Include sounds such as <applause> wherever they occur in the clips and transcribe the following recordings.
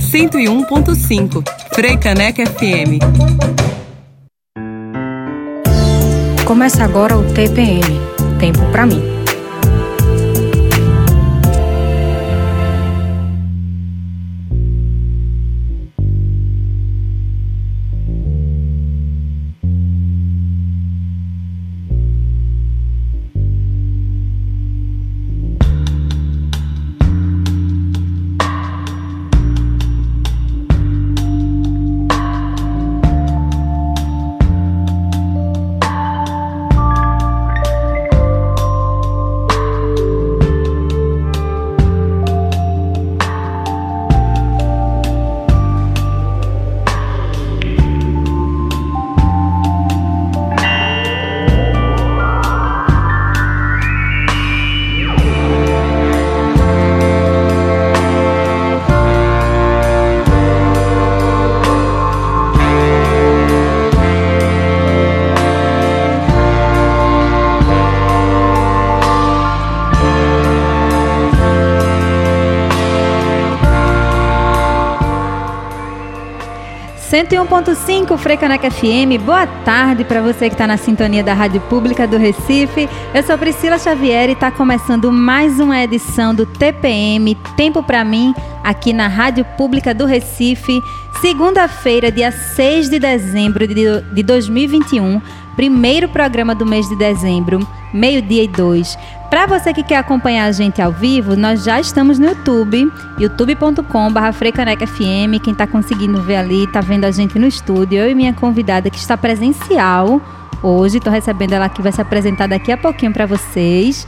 Cento e um ponto cinco, Freicaneca FM. Começa agora o TPM, Tempo para mim. 101.5 Frecaneca FM. Boa tarde para você que está na sintonia da Rádio Pública do Recife. Eu sou Priscila Xavier e está começando mais uma edição do TPM Tempo para mim aqui na Rádio Pública do Recife. Segunda-feira, dia 6 de dezembro de 2021, primeiro programa do mês de dezembro, meio-dia e dois. Para você que quer acompanhar a gente ao vivo, nós já estamos no YouTube, youtube.com.br FM. Quem está conseguindo ver ali, está vendo a gente no estúdio. Eu e minha convidada que está presencial hoje. Estou recebendo ela aqui, vai se apresentar daqui a pouquinho para vocês.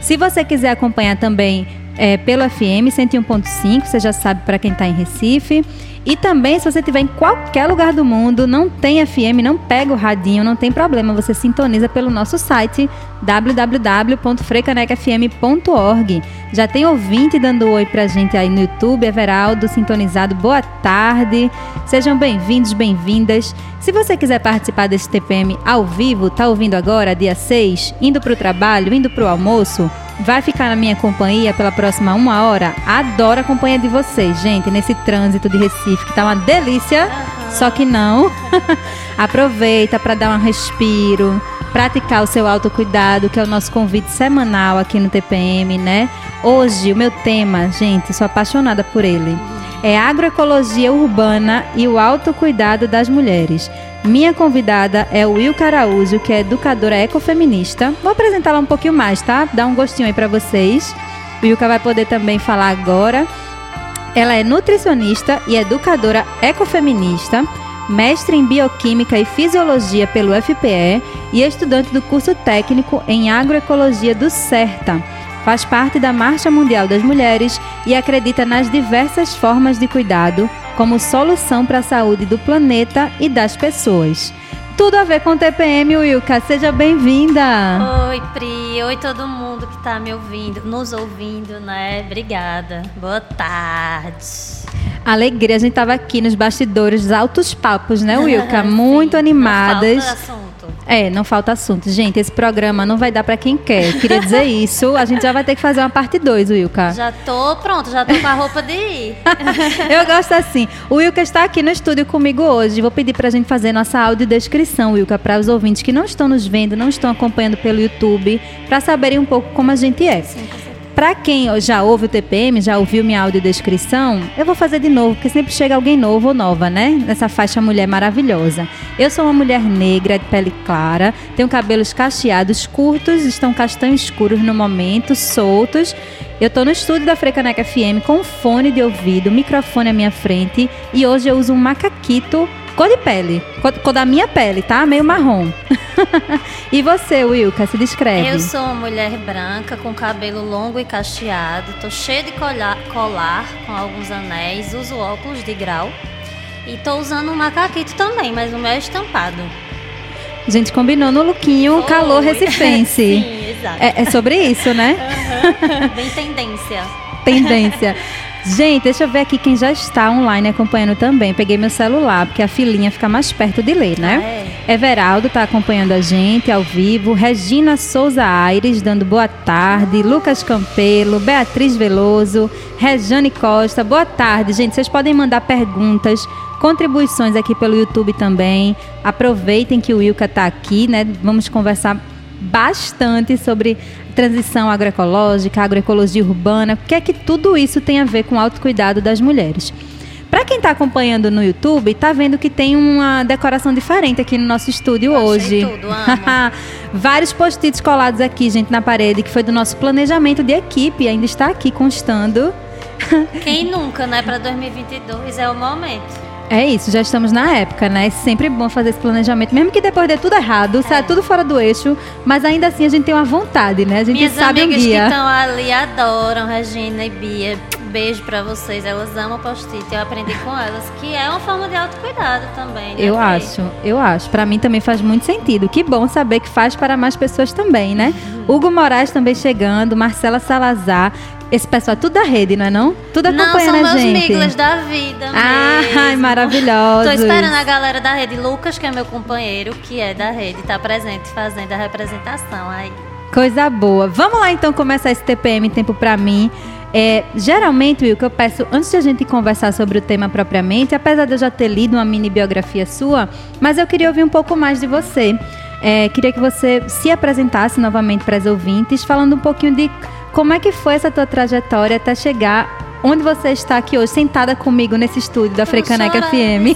Se você quiser acompanhar também é, pelo FM 101.5, você já sabe para quem está em Recife. E também, se você estiver em qualquer lugar do mundo, não tem FM, não pega o radinho, não tem problema, você sintoniza pelo nosso site www.freicanecfm.org. Já tem ouvinte dando oi pra gente aí no YouTube, Everaldo, sintonizado, boa tarde. Sejam bem-vindos, bem-vindas. Se você quiser participar desse TPM ao vivo, tá ouvindo agora, dia 6, indo pro trabalho, indo pro almoço, vai ficar na minha companhia pela próxima uma hora. Adoro a companhia de vocês, gente, nesse trânsito de Recife, que tá uma delícia. Uhum. Só que não. <laughs> Aproveita para dar um respiro, praticar o seu autocuidado, que é o nosso convite semanal aqui no TPM, né? Hoje, o meu tema, gente, sou apaixonada por ele, é agroecologia urbana e o autocuidado das mulheres. Minha convidada é o Wilka Araújo, que é educadora ecofeminista. Vou apresentá-la um pouquinho mais, tá? Dar um gostinho aí para vocês. O Wilka vai poder também falar agora. Ela é nutricionista e educadora ecofeminista, mestre em bioquímica e fisiologia pelo FPE e estudante do curso técnico em agroecologia do CERTA. Faz parte da Marcha Mundial das Mulheres e acredita nas diversas formas de cuidado como solução para a saúde do planeta e das pessoas. Tudo a ver com o TPM, Wilka. Seja bem-vinda. Oi, Pri. Oi, todo mundo que está me ouvindo, nos ouvindo, né? Obrigada. Boa tarde. Alegria, a gente estava aqui nos bastidores, altos papos, né, Wilka? <laughs> Muito animadas. Não falta é, não falta assunto. Gente, esse programa não vai dar para quem quer. Queria dizer isso. A gente já vai ter que fazer uma parte 2, Wilka. Já tô pronto, já tô com a roupa de ir. <laughs> Eu gosto assim. O Wilka está aqui no estúdio comigo hoje. Vou pedir pra gente fazer nossa audiodescrição, Wilka, para os ouvintes que não estão nos vendo, não estão acompanhando pelo YouTube, para saberem um pouco como a gente é. Sim, para quem já ouve o TPM, já ouviu minha audiodescrição, eu vou fazer de novo, porque sempre chega alguém novo ou nova, né? Nessa faixa mulher maravilhosa. Eu sou uma mulher negra, de pele clara, tenho cabelos cacheados curtos, estão castanhos escuros no momento, soltos. Eu estou no estúdio da Frecaneca FM com fone de ouvido, microfone à minha frente e hoje eu uso um macaquito Cor de pele. Cor, cor da minha pele, tá? Meio marrom. <laughs> e você, Wilka, se descreve. Eu sou uma mulher branca com cabelo longo e cacheado. Tô cheia de colar, colar com alguns anéis. Uso óculos de grau. E tô usando um macaquito também, mas o meu é estampado. A gente combinou no lookinho Foi. calor <laughs> recifense. Sim, exato. É, é, sobre isso, né? Uhum. Bem tendência. Tendência. Gente, deixa eu ver aqui quem já está online acompanhando também. Peguei meu celular, porque a filinha fica mais perto de ler, né? Ah, é. Everaldo está acompanhando a gente ao vivo. Regina Souza Aires dando boa tarde. Lucas Campelo, Beatriz Veloso, Rejane Costa. Boa tarde, gente. Vocês podem mandar perguntas, contribuições aqui pelo YouTube também. Aproveitem que o Wilka está aqui, né? Vamos conversar bastante sobre transição agroecológica, agroecologia urbana, o que é que tudo isso tem a ver com o autocuidado das mulheres. Para quem está acompanhando no YouTube, está vendo que tem uma decoração diferente aqui no nosso estúdio Eu hoje. tudo, amo. <laughs> Vários post-its colados aqui, gente, na parede, que foi do nosso planejamento de equipe, ainda está aqui constando. Quem nunca, né? Para 2022 é o momento. É isso, já estamos na época, né? É sempre bom fazer esse planejamento, mesmo que depois dê tudo errado, saia tudo fora do eixo, mas ainda assim a gente tem uma vontade, né? A gente Minhas sabe um amigas que guia. estão ali adoram Regina e Bia. Beijo pra vocês, elas amam post-it. Eu aprendi com elas que é uma forma de autocuidado também. né, Eu acho, eu acho. Pra mim também faz muito sentido. Que bom saber que faz para mais pessoas também, né? Uhum. Hugo Moraes também chegando, Marcela Salazar. Esse pessoal é tudo da rede, não é não? Tudo Não, acompanha são a meus gente. miglas da vida Ah, mesmo. ai, maravilhosos. Tô esperando a galera da rede. Lucas, que é meu companheiro, que é da rede, tá presente fazendo a representação aí. Coisa boa. Vamos lá então começar esse TPM Tempo Pra Mim. É, geralmente, Will, que eu peço, antes de a gente conversar sobre o tema propriamente, apesar de eu já ter lido uma mini biografia sua, mas eu queria ouvir um pouco mais de você. É, queria que você se apresentasse novamente para as ouvintes, falando um pouquinho de como é que foi essa tua trajetória até chegar onde você está aqui hoje, sentada comigo nesse estúdio da Frecaneca FM.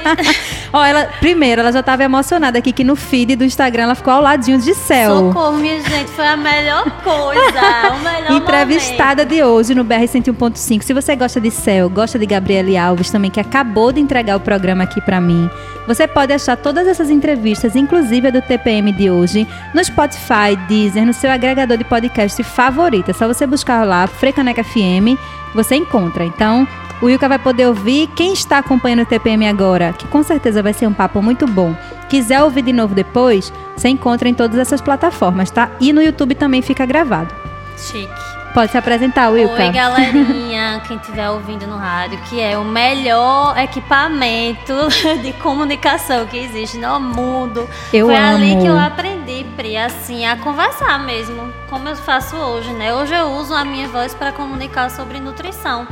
<laughs> Ó, ela, primeiro, ela já estava emocionada aqui que no feed do Instagram ela ficou ao ladinho de céu. Socorro, minha gente, foi a melhor coisa. o melhor Entrevistada de hoje no BR 101.5. Se você gosta de Céu, gosta de Gabriele Alves também, que acabou de entregar o programa aqui pra mim, você pode achar todas essas entrevistas, inclusive a do TPM de hoje, no Spotify, Deezer, no seu agregador de podcast favorito. É só você buscar lá, Frecaneca FM, você encontra. Então, o Wilka vai poder ouvir. Quem está acompanhando o TPM agora, que com certeza vai ser um papo muito bom. Quiser ouvir de novo depois, você encontra em todas essas plataformas, tá? E no YouTube também fica gravado. Chique. Pode se apresentar, Wilka. Oi, galerinha, <laughs> quem estiver ouvindo no rádio, que é o melhor equipamento <laughs> de comunicação que existe no mundo. Eu Foi amo. ali que eu aprendi, Pri, assim, a conversar mesmo, como eu faço hoje, né? Hoje eu uso a minha voz para comunicar sobre nutrição.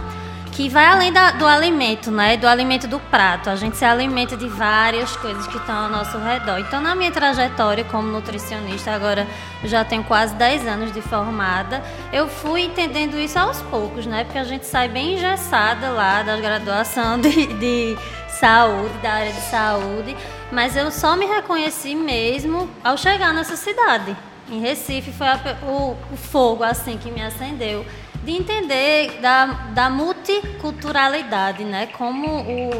Que vai além da- do alimento, né? Do alimento do prato. A gente se alimenta de várias coisas que estão ao nosso redor. Então, na minha trajetória como nutricionista, agora já tenho quase 10 anos de formada, eu fui entendendo isso aos poucos, né? Porque a gente sai bem engessada lá da graduação de, de saúde, da área de saúde. Mas eu só me reconheci mesmo ao chegar nessa cidade. Em Recife foi a o, o fogo assim que me acendeu de entender da, da multiculturalidade, né? Como, o,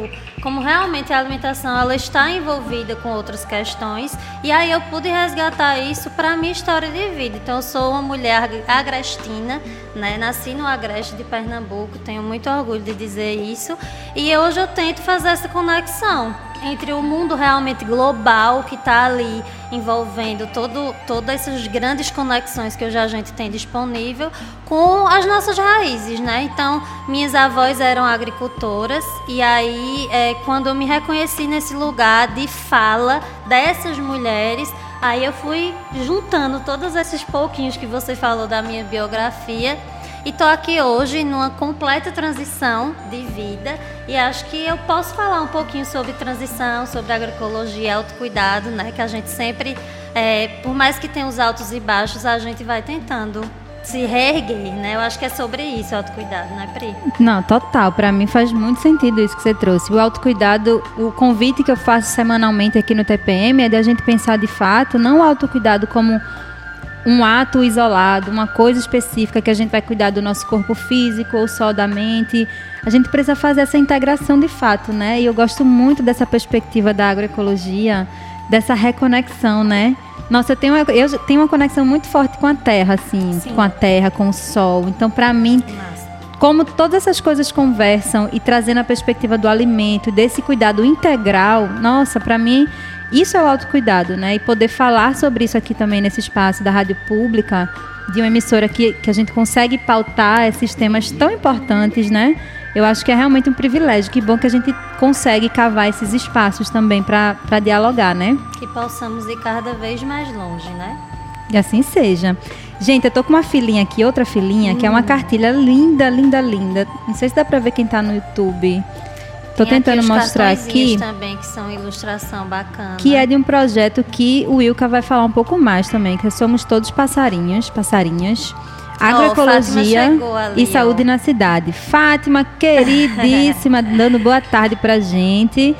como realmente a alimentação ela está envolvida com outras questões. E aí eu pude resgatar isso para a minha história de vida. Então eu sou uma mulher agrestina, né? Nasci no Agreste de Pernambuco, tenho muito orgulho de dizer isso. E hoje eu tento fazer essa conexão entre o mundo realmente global que está ali envolvendo todo, todas essas grandes conexões que hoje a gente tem disponível com as nossas raízes, né? Então, minhas avós eram agricultoras e aí, é, quando eu me reconheci nesse lugar de fala dessas mulheres, aí eu fui juntando todos esses pouquinhos que você falou da minha biografia e tô aqui hoje numa completa transição de vida e acho que eu posso falar um pouquinho sobre transição, sobre agroecologia, autocuidado, né? Que a gente sempre, é, por mais que tenha os altos e baixos, a gente vai tentando se reerguer, né? Eu acho que é sobre isso, autocuidado, né, Pri? Não, total. Pra mim faz muito sentido isso que você trouxe. O autocuidado, o convite que eu faço semanalmente aqui no TPM é de a gente pensar de fato, não o autocuidado como um ato isolado, uma coisa específica que a gente vai cuidar do nosso corpo físico ou só da mente. A gente precisa fazer essa integração de fato, né? E eu gosto muito dessa perspectiva da agroecologia, dessa reconexão, né? Nossa, eu tenho, uma, eu tenho uma conexão muito forte com a terra, assim, Sim. com a terra, com o sol. Então, pra mim, Massa. como todas essas coisas conversam e trazendo a perspectiva do alimento, desse cuidado integral, nossa, para mim Isso é o autocuidado, né? E poder falar sobre isso aqui também nesse espaço da rádio pública, de uma emissora que, que a gente consegue pautar esses temas tão importantes, né? Eu acho que é realmente um privilégio. Que bom que a gente consegue cavar esses espaços também para dialogar, né? Que possamos ir cada vez mais longe, né? E assim seja. Gente, eu tô com uma filhinha aqui, outra filhinha, hum. que é uma hum. cartilha linda, linda, linda. Não sei se dá para ver quem tá no YouTube. Tô Tem tentando aqui mostrar aqui. também que são ilustração bacana. Que é de um projeto que o Wilka vai falar um pouco mais também, que somos todos passarinhos, passarinhas. Agroecologia oh, ali, e saúde ó. na cidade. Fátima, queridíssima, <laughs> dando boa tarde pra gente.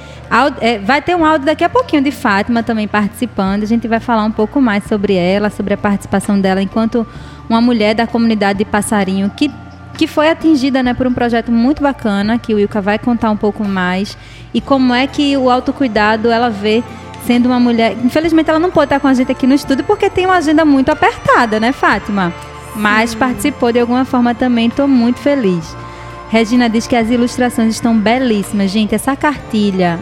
É, vai ter um áudio daqui a pouquinho de Fátima também participando. A gente vai falar um pouco mais sobre ela, sobre a participação dela enquanto uma mulher da comunidade de Passarinho que que foi atingida né, por um projeto muito bacana, que o Wilka vai contar um pouco mais, e como é que o autocuidado ela vê sendo uma mulher. Infelizmente, ela não pode estar com a gente aqui no estúdio porque tem uma agenda muito apertada, né, Fátima? Mas Sim. participou de alguma forma também, estou muito feliz. Regina diz que as ilustrações estão belíssimas. Gente, essa cartilha.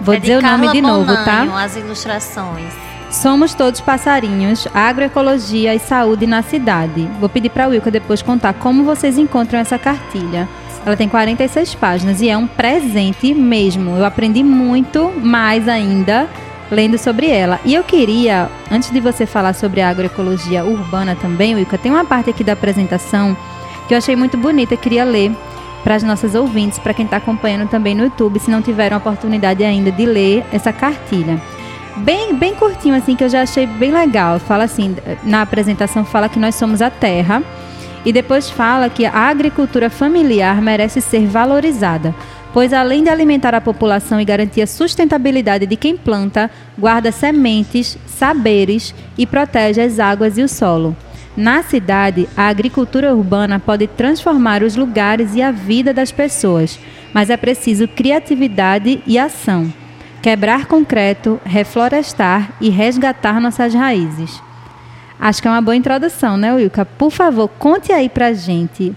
Vou é dizer o nome de novo, tá? As ilustrações. Somos todos passarinhos, agroecologia e saúde na cidade. Vou pedir para a Wilka depois contar como vocês encontram essa cartilha. Ela tem 46 páginas e é um presente mesmo. Eu aprendi muito mais ainda lendo sobre ela. E eu queria, antes de você falar sobre a agroecologia urbana também, Wilka, tem uma parte aqui da apresentação que eu achei muito bonita, queria ler para as nossas ouvintes, para quem está acompanhando também no YouTube, se não tiveram a oportunidade ainda de ler essa cartilha bem, bem curtinho, assim, que eu já achei bem legal. Fala assim, na apresentação fala que nós somos a terra. E depois fala que a agricultura familiar merece ser valorizada, pois além de alimentar a população e garantir a sustentabilidade de quem planta, guarda sementes, saberes e protege as águas e o solo. Na cidade, a agricultura urbana pode transformar os lugares e a vida das pessoas, mas é preciso criatividade e ação quebrar concreto, reflorestar e resgatar nossas raízes. Acho que é uma boa introdução, né, Wilka? Por favor, conte aí pra gente.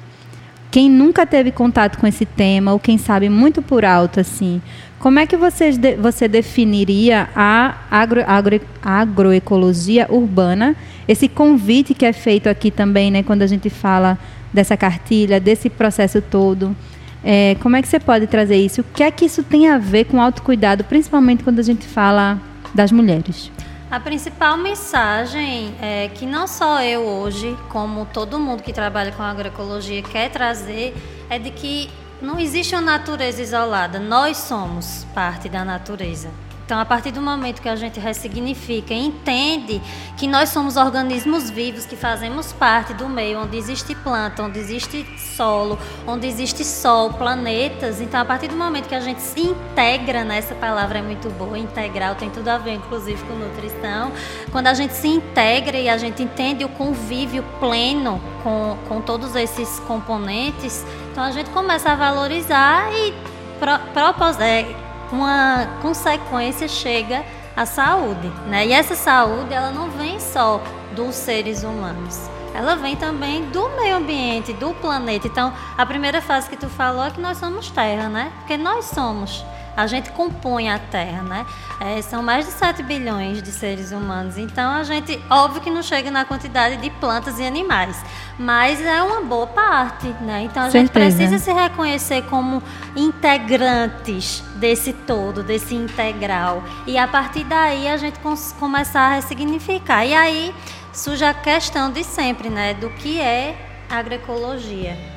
Quem nunca teve contato com esse tema, ou quem sabe muito por alto, assim, como é que vocês de, você definiria a agro, agro, agroecologia urbana? Esse convite que é feito aqui também, né, quando a gente fala dessa cartilha, desse processo todo. É, como é que você pode trazer isso? O que é que isso tem a ver com autocuidado, principalmente quando a gente fala das mulheres? A principal mensagem é que não só eu hoje, como todo mundo que trabalha com agroecologia quer trazer, é de que não existe uma natureza isolada. Nós somos parte da natureza. Então, a partir do momento que a gente ressignifica e entende que nós somos organismos vivos, que fazemos parte do meio onde existe planta, onde existe solo, onde existe sol, planetas, então a partir do momento que a gente se integra, né, essa palavra é muito boa, integral, tem tudo a ver inclusive com nutrição, quando a gente se integra e a gente entende o convívio pleno com, com todos esses componentes, então a gente começa a valorizar e pro, propos, é, uma consequência chega à saúde, né? E essa saúde ela não vem só dos seres humanos. Ela vem também do meio ambiente, do planeta. Então, a primeira fase que tu falou é que nós somos terra, né? Porque nós somos a gente compõe a Terra, né? É, são mais de 7 bilhões de seres humanos. Então a gente, óbvio que não chega na quantidade de plantas e animais, mas é uma boa parte, né? Então a gente precisa se reconhecer como integrantes desse todo, desse integral. E a partir daí a gente começar a ressignificar. E aí surge a questão de sempre, né? Do que é agroecologia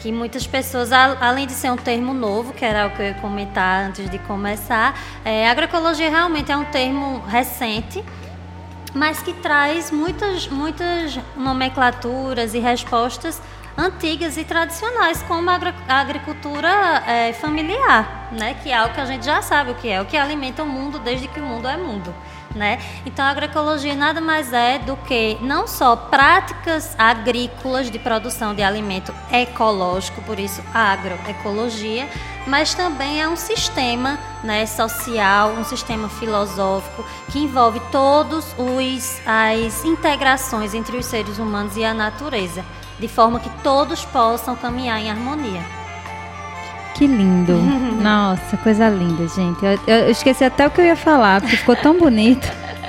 que muitas pessoas, além de ser um termo novo, que era o que eu ia comentar antes de começar, é, agroecologia realmente é um termo recente, mas que traz muitas, muitas nomenclaturas e respostas antigas e tradicionais, como a agricultura é, familiar, né? que é algo que a gente já sabe o que é, o que alimenta o mundo desde que o mundo é mundo. Né? Então, a agroecologia nada mais é do que não só práticas agrícolas de produção de alimento ecológico, por isso agroecologia, mas também é um sistema né, social, um sistema filosófico que envolve todos os as integrações entre os seres humanos e a natureza, de forma que todos possam caminhar em harmonia. Que lindo. <laughs> Nossa, coisa linda, gente. Eu, eu esqueci até o que eu ia falar, porque ficou tão bonito.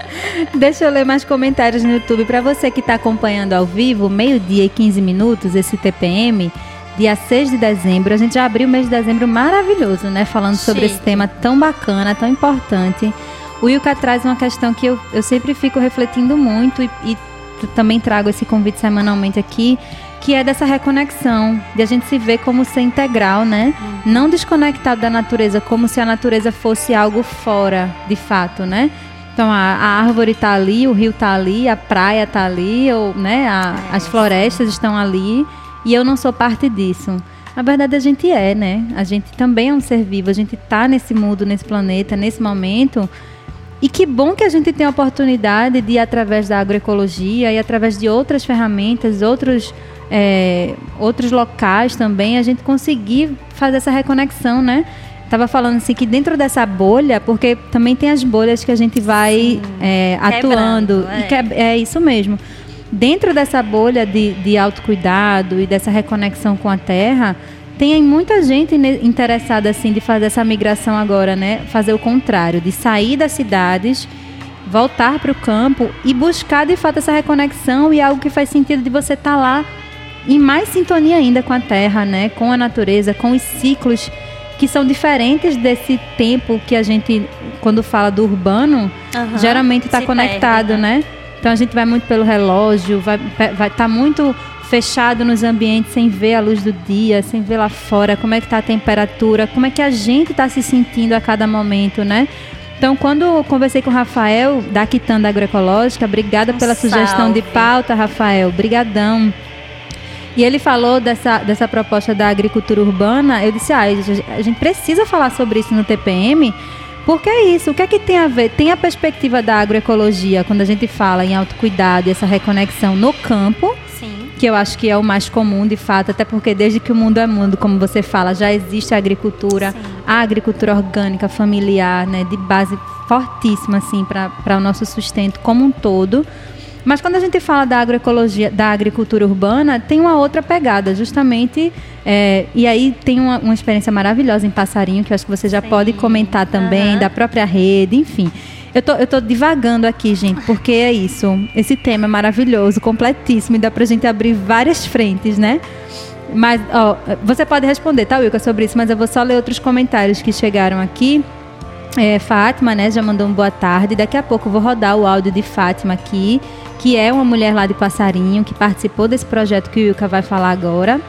<laughs> Deixa eu ler mais comentários no YouTube. Para você que está acompanhando ao vivo, meio-dia e 15 minutos, esse TPM, dia 6 de dezembro. A gente já abriu o mês de dezembro maravilhoso, né? Falando Chique. sobre esse tema tão bacana, tão importante. O Yuka traz uma questão que eu, eu sempre fico refletindo muito e, e também trago esse convite semanalmente aqui, que é dessa reconexão, de a gente se ver como ser integral, né? Uhum. Não desconectado da natureza, como se a natureza fosse algo fora, de fato, né? Então a, a árvore está ali, o rio está ali, a praia está ali, ou, né, a, é, as florestas estão ali, e eu não sou parte disso. Na verdade, a gente é, né? A gente também é um ser vivo, a gente está nesse mundo, nesse planeta, nesse momento. E que bom que a gente tem a oportunidade de, através da agroecologia e através de outras ferramentas, outros é, outros locais também, a gente conseguir fazer essa reconexão, né? Tava falando assim que dentro dessa bolha, porque também tem as bolhas que a gente vai é, atuando. É. E que é, é isso mesmo. Dentro dessa bolha de, de autocuidado e dessa reconexão com a terra, tem muita gente interessada assim de fazer essa migração agora, né? Fazer o contrário, de sair das cidades, voltar para o campo e buscar de fato essa reconexão e algo que faz sentido de você estar tá lá em mais sintonia ainda com a terra, né? Com a natureza, com os ciclos que são diferentes desse tempo que a gente, quando fala do urbano, uhum, geralmente está conectado, perde, né? né? Então a gente vai muito pelo relógio, vai vai tá muito fechado nos ambientes sem ver a luz do dia, sem ver lá fora como é que está a temperatura, como é que a gente está se sentindo a cada momento, né? Então, quando eu conversei com o Rafael da Quitanda Agroecológica, obrigada um pela salve. sugestão de pauta, Rafael, brigadão. E ele falou dessa, dessa proposta da agricultura urbana. Eu disse, ah, a gente precisa falar sobre isso no TPM, porque é isso. O que é que tem a ver? Tem a perspectiva da agroecologia, quando a gente fala em autocuidado e essa reconexão no campo. Sim. Que eu acho que é o mais comum, de fato, até porque desde que o mundo é mundo, como você fala, já existe a agricultura, Sim. a agricultura orgânica, familiar, né, de base fortíssima, assim, para o nosso sustento como um todo. Mas quando a gente fala da agroecologia, da agricultura urbana, tem uma outra pegada, justamente. É, e aí tem uma, uma, experiência maravilhosa em Passarinho, que eu acho que você já Sim. pode comentar também, uhum. da própria rede, enfim. Eu tô, eu tô divagando aqui, gente, porque é isso. Esse tema é maravilhoso, completíssimo, e dá pra gente abrir várias frentes, né? Mas, ó, você pode responder, tá, Wilka, sobre isso, mas eu vou só ler outros comentários que chegaram aqui. É, Fátima, né, já mandou um boa tarde. Daqui a pouco eu vou rodar o áudio de Fátima aqui que é uma mulher lá de Passarinho, que participou desse projeto que o Ilka vai falar agora.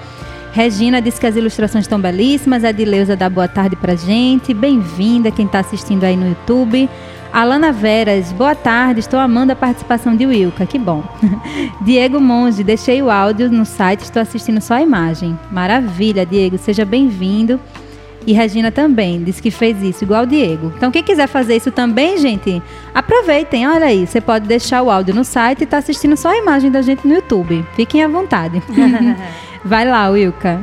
Regina disse que as ilustrações estão belíssimas. A Dileuza dá boa tarde pra gente. Bem-vinda quem está assistindo aí no YouTube. Alana Veras, boa tarde. Estou amando a participação de Wilka, que bom. <laughs> Diego Monge, deixei o áudio no site, estou assistindo só a imagem. Maravilha, Diego, seja bem-vindo. E Regina também disse que fez isso, igual o Diego. Então, quem quiser fazer isso também, gente, aproveitem. Olha aí, você pode deixar o áudio no site e tá assistindo só a imagem da gente no YouTube. Fiquem à vontade. <laughs> Vai lá, Wilka.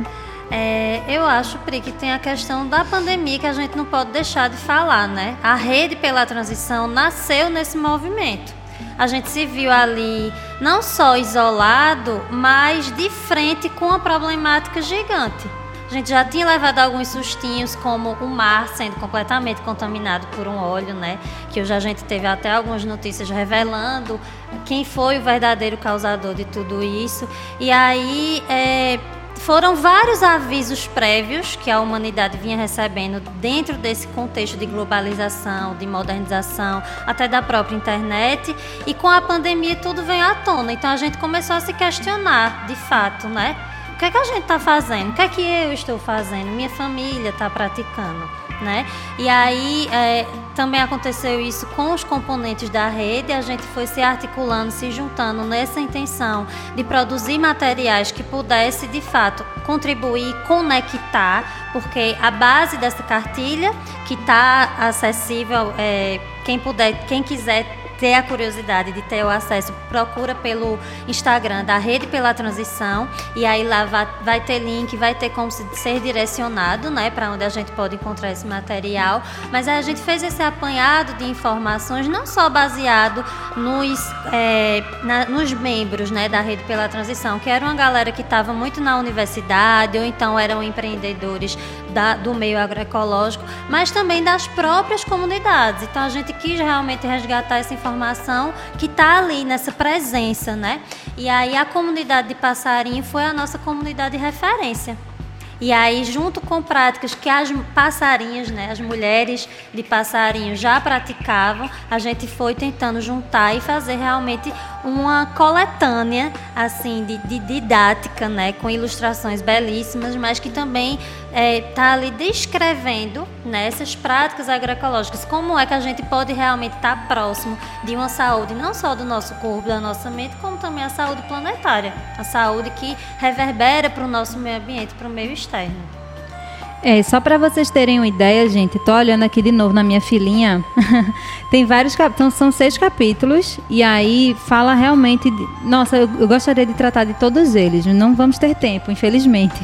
É, eu acho, Pri, que tem a questão da pandemia que a gente não pode deixar de falar, né? A rede pela transição nasceu nesse movimento. A gente se viu ali não só isolado, mas de frente com uma problemática gigante a gente já tinha levado alguns sustinhos, como o mar sendo completamente contaminado por um óleo, né? Que hoje a gente teve até algumas notícias revelando quem foi o verdadeiro causador de tudo isso. E aí é, foram vários avisos prévios que a humanidade vinha recebendo dentro desse contexto de globalização, de modernização, até da própria internet. E com a pandemia tudo veio à tona. Então a gente começou a se questionar, de fato, né? Que é que a gente está fazendo? O que é que eu estou fazendo? Minha família está praticando, né? E aí é, também aconteceu isso com os componentes da rede. A gente foi se articulando, se juntando nessa intenção de produzir materiais que pudesse de fato contribuir, conectar, porque a base dessa cartilha que está acessível, é, quem puder, quem quiser ter a curiosidade de ter o acesso, procura pelo Instagram da Rede pela Transição e aí lá vai, vai ter link, vai ter como ser direcionado, né, para onde a gente pode encontrar esse material. Mas a gente fez esse apanhado de informações não só baseado nos, é, na, nos membros, né, da Rede pela Transição, que era uma galera que estava muito na universidade ou então eram empreendedores da, do meio agroecológico, mas também das próprias comunidades. Então a gente quis realmente resgatar essa informação que está ali nessa presença, né? E aí a comunidade de Passarinho foi a nossa comunidade de referência. E aí, junto com práticas que as passarinhas, né, as mulheres de passarinho já praticavam, a gente foi tentando juntar e fazer realmente uma coletânea assim de, de didática, né, com ilustrações belíssimas, mas que também está é, tá ali descrevendo né, essas práticas agroecológicas, como é que a gente pode realmente estar tá próximo de uma saúde não só do nosso corpo, da nossa mente, como também a saúde planetária, a saúde que reverbera para o nosso meio ambiente, para o meio externo. É, só para vocês terem uma ideia, gente, tô olhando aqui de novo na minha filinha. <laughs> Tem vários capítulos, são seis capítulos, e aí fala realmente. De, nossa, eu, eu gostaria de tratar de todos eles, não vamos ter tempo, infelizmente.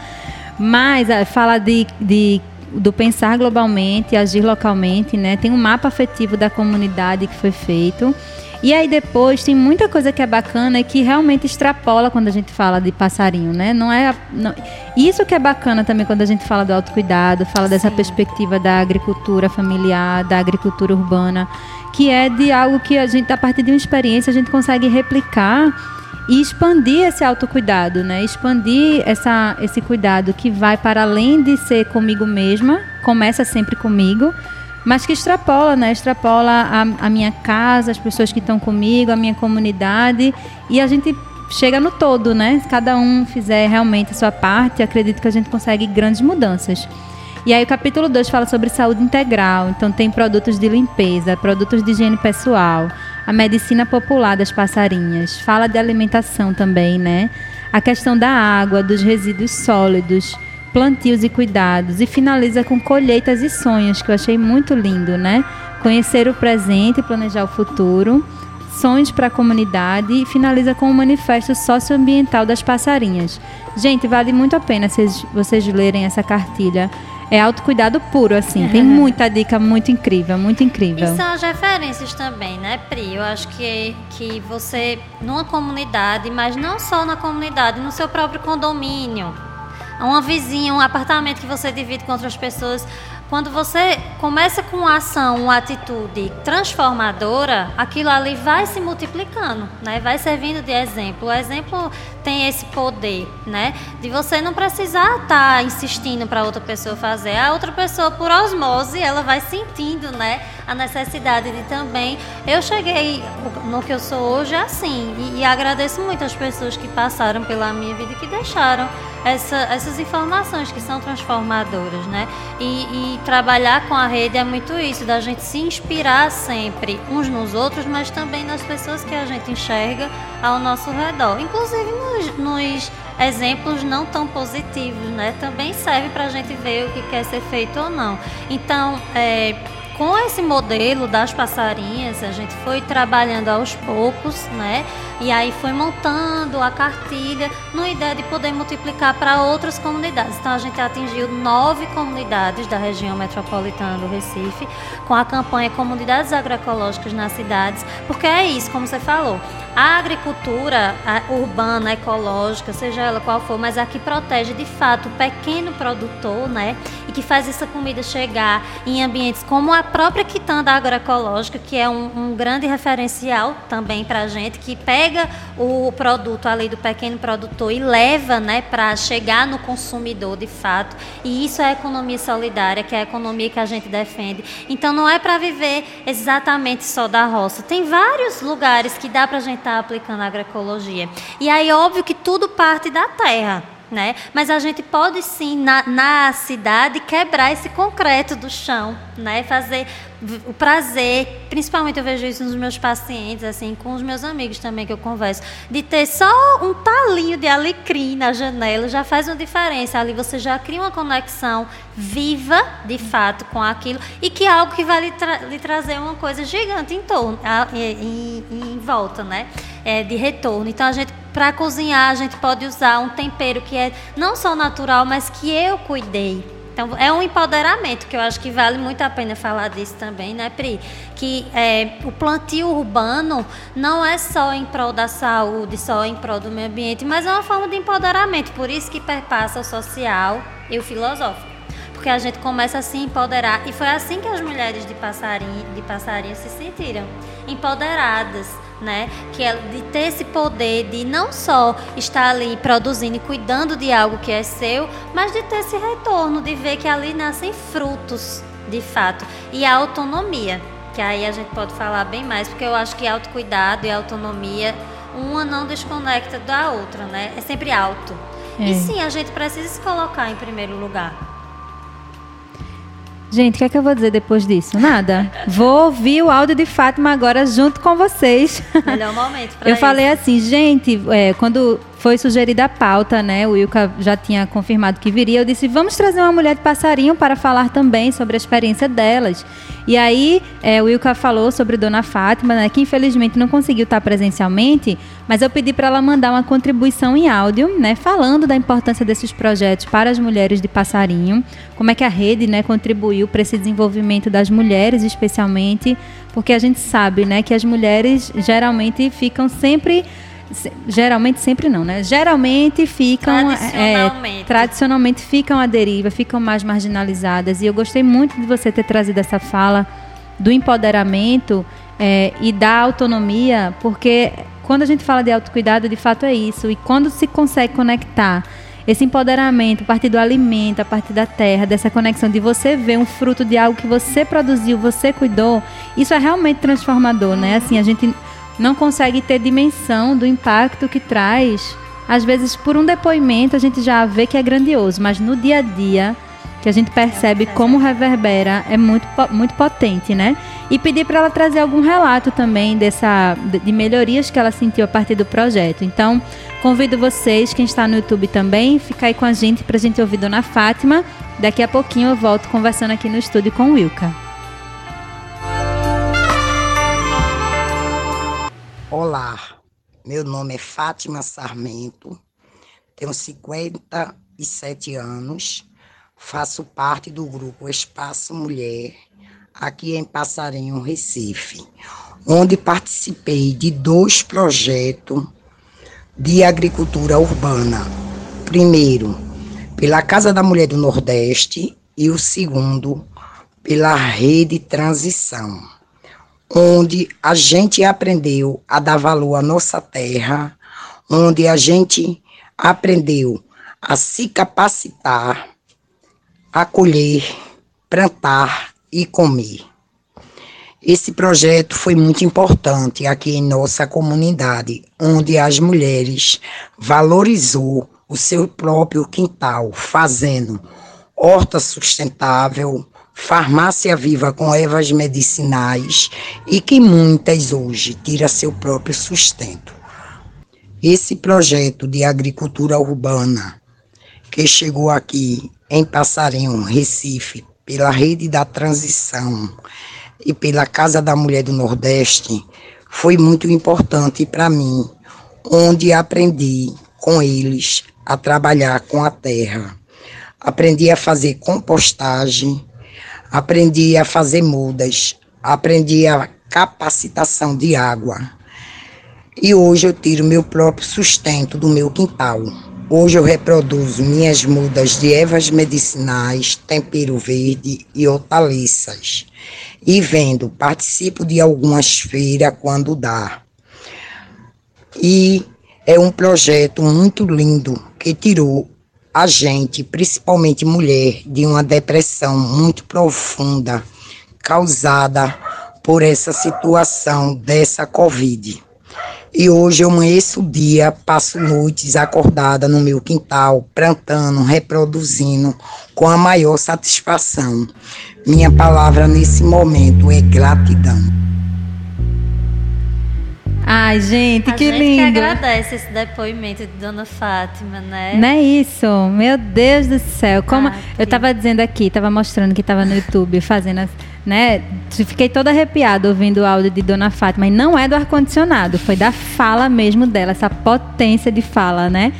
<laughs> Mas ah, fala de, de, do pensar globalmente, agir localmente, né? Tem um mapa afetivo da comunidade que foi feito. E aí depois tem muita coisa que é bacana e que realmente extrapola quando a gente fala de passarinho, né? Não é não, isso que é bacana também quando a gente fala do autocuidado, fala dessa Sim. perspectiva da agricultura familiar, da agricultura urbana, que é de algo que a gente a partir de uma experiência a gente consegue replicar e expandir esse autocuidado, né? Expandir essa, esse cuidado que vai para além de ser comigo mesma, começa sempre comigo, mas que extrapola, né? Extrapola a, a minha casa, as pessoas que estão comigo, a minha comunidade e a gente chega no todo, né? Se cada um fizer realmente a sua parte, acredito que a gente consegue grandes mudanças. E aí o capítulo 2 fala sobre saúde integral, então tem produtos de limpeza, produtos de higiene pessoal, a medicina popular das passarinhas, fala de alimentação também, né? A questão da água, dos resíduos sólidos, plantios e cuidados e finaliza com colheitas e sonhos, que eu achei muito lindo, né? Conhecer o presente e planejar o futuro, sonhos para a comunidade e finaliza com o manifesto socioambiental das passarinhas. Gente, vale muito a pena vocês, vocês lerem essa cartilha é autocuidado puro, assim. Tem <laughs> muita dica muito incrível, muito incrível. E são as referências também, né, Pri? Eu acho que, que você, numa comunidade, mas não só na comunidade, no seu próprio condomínio, uma vizinha, um apartamento que você divide com outras pessoas, quando você começa com uma ação, uma atitude transformadora, aquilo ali vai se multiplicando, né? Vai servindo de exemplo. O exemplo tem esse poder, né? De você não precisar estar tá insistindo para outra pessoa fazer. A outra pessoa, por osmose, ela vai sentindo, né? A necessidade de também. Eu cheguei no que eu sou hoje assim. E, e agradeço muito as pessoas que passaram pela minha vida e que deixaram essa, essas informações que são transformadoras, né? E, e, trabalhar com a rede é muito isso, da gente se inspirar sempre uns nos outros, mas também nas pessoas que a gente enxerga ao nosso redor, inclusive nos, nos exemplos não tão positivos, né? Também serve para a gente ver o que quer ser feito ou não. Então, é, com esse modelo das passarinhas, a gente foi trabalhando aos poucos, né? E aí foi montando a cartilha no ideia de poder multiplicar para outras comunidades. Então a gente atingiu nove comunidades da região metropolitana do Recife com a campanha Comunidades Agroecológicas nas Cidades, porque é isso, como você falou. A agricultura urbana, ecológica, seja ela qual for, mas a que protege de fato o pequeno produtor, né? E que faz essa comida chegar em ambientes como a própria quitanda agroecológica, que é um, um grande referencial também para a gente, que pega o produto ali do pequeno produtor e leva né, para chegar no consumidor de fato. E isso é a economia solidária, que é a economia que a gente defende. Então não é para viver exatamente só da roça. Tem vários lugares que dá para a gente estar tá aplicando a agroecologia. E aí, óbvio que tudo parte da terra. Né? Mas a gente pode sim, na, na cidade, quebrar esse concreto do chão, né? fazer o prazer, principalmente eu vejo isso nos meus pacientes, assim, com os meus amigos também que eu converso, de ter só um talinho de alecrim na janela já faz uma diferença. Ali você já cria uma conexão viva, de fato, com aquilo e que é algo que vai lhe, tra lhe trazer uma coisa gigante em torno, em, em, em volta, né? É, de retorno. Então a gente para cozinhar, a gente pode usar um tempero que é não só natural, mas que eu cuidei. Então, é um empoderamento que eu acho que vale muito a pena falar disso também, né, Pri? Que é, o plantio urbano não é só em prol da saúde, só em prol do meio ambiente, mas é uma forma de empoderamento, por isso que perpassa o social e o filosófico. porque a gente começa a se empoderar. E foi assim que as mulheres de passarinho, de passarinho se sentiram empoderadas. Né? Que é de ter esse poder de não só estar ali produzindo e cuidando de algo que é seu, mas de ter esse retorno, de ver que ali nascem frutos, de fato, e a autonomia, que aí a gente pode falar bem mais, porque eu acho que autocuidado e autonomia uma não desconecta da outra, né? É sempre alto. É. E sim, a gente precisa se colocar em primeiro lugar. Gente, o que é que eu vou dizer depois disso? Nada. Vou ouvir o áudio de Fátima agora junto com vocês. Melhor momento pra Eu isso. falei assim, gente, é, quando foi sugerida a pauta, né? O Wilka já tinha confirmado que viria. Eu disse, vamos trazer uma mulher de passarinho para falar também sobre a experiência delas. E aí, é, o Wilka falou sobre Dona Fátima, né? Que infelizmente não conseguiu estar presencialmente, mas eu pedi para ela mandar uma contribuição em áudio, né? Falando da importância desses projetos para as mulheres de passarinho, como é que a rede, né, contribuiu para esse desenvolvimento das mulheres, especialmente, porque a gente sabe, né, que as mulheres geralmente ficam sempre geralmente sempre não, né? Geralmente ficam tradicionalmente. É, tradicionalmente ficam à deriva, ficam mais marginalizadas. E eu gostei muito de você ter trazido essa fala do empoderamento é, e da autonomia, porque quando a gente fala de autocuidado, de fato é isso. E quando se consegue conectar esse empoderamento a partir do alimento, a partir da terra, dessa conexão de você ver um fruto de algo que você produziu, você cuidou, isso é realmente transformador, né? Assim, a gente não consegue ter dimensão do impacto que traz. Às vezes, por um depoimento, a gente já vê que é grandioso, mas no dia a dia, que a gente percebe como reverbera, é muito, muito potente, né? E pedir para ela trazer algum relato também dessa, de melhorias que ela sentiu a partir do projeto. Então, convido vocês, quem está no YouTube também, ficar aí com a gente para a gente ouvir Dona Fátima. Daqui a pouquinho eu volto conversando aqui no estúdio com o Wilka. Meu nome é Fátima Sarmento, tenho 57 anos, faço parte do grupo Espaço Mulher, aqui em Passarinho, Recife, onde participei de dois projetos de agricultura urbana. Primeiro, pela Casa da Mulher do Nordeste e o segundo, pela Rede Transição onde a gente aprendeu a dar valor à nossa terra, onde a gente aprendeu a se capacitar, a colher, plantar e comer. Esse projeto foi muito importante aqui em nossa comunidade, onde as mulheres valorizou o seu próprio quintal, fazendo horta sustentável, farmácia viva com ervas medicinais e que muitas hoje tira seu próprio sustento. Esse projeto de agricultura urbana que chegou aqui em Passarinho, Recife, pela Rede da Transição e pela Casa da Mulher do Nordeste, foi muito importante para mim, onde aprendi com eles a trabalhar com a terra. Aprendi a fazer compostagem, aprendi a fazer mudas, aprendi a capacitação de água. E hoje eu tiro meu próprio sustento do meu quintal. Hoje eu reproduzo minhas mudas de ervas medicinais, tempero verde e hortaliças. E vendo, participo de algumas feiras quando dá. E é um projeto muito lindo que tirou a gente, principalmente mulher, de uma depressão muito profunda causada por essa situação dessa Covid. E hoje eu amanheço o dia, passo noites acordada no meu quintal, plantando, reproduzindo com a maior satisfação. Minha palavra nesse momento é gratidão. Ai, gente, a que gente lindo. Que agradece esse depoimento de Dona Fátima, né? Não é isso? Meu Deus do céu. Como ah, eu estava dizendo aqui, estava mostrando que estava no YouTube fazendo, né? Fiquei toda arrepiada ouvindo o áudio de Dona Fátima. E não é do ar-condicionado, foi da fala mesmo dela, essa potência de fala, né?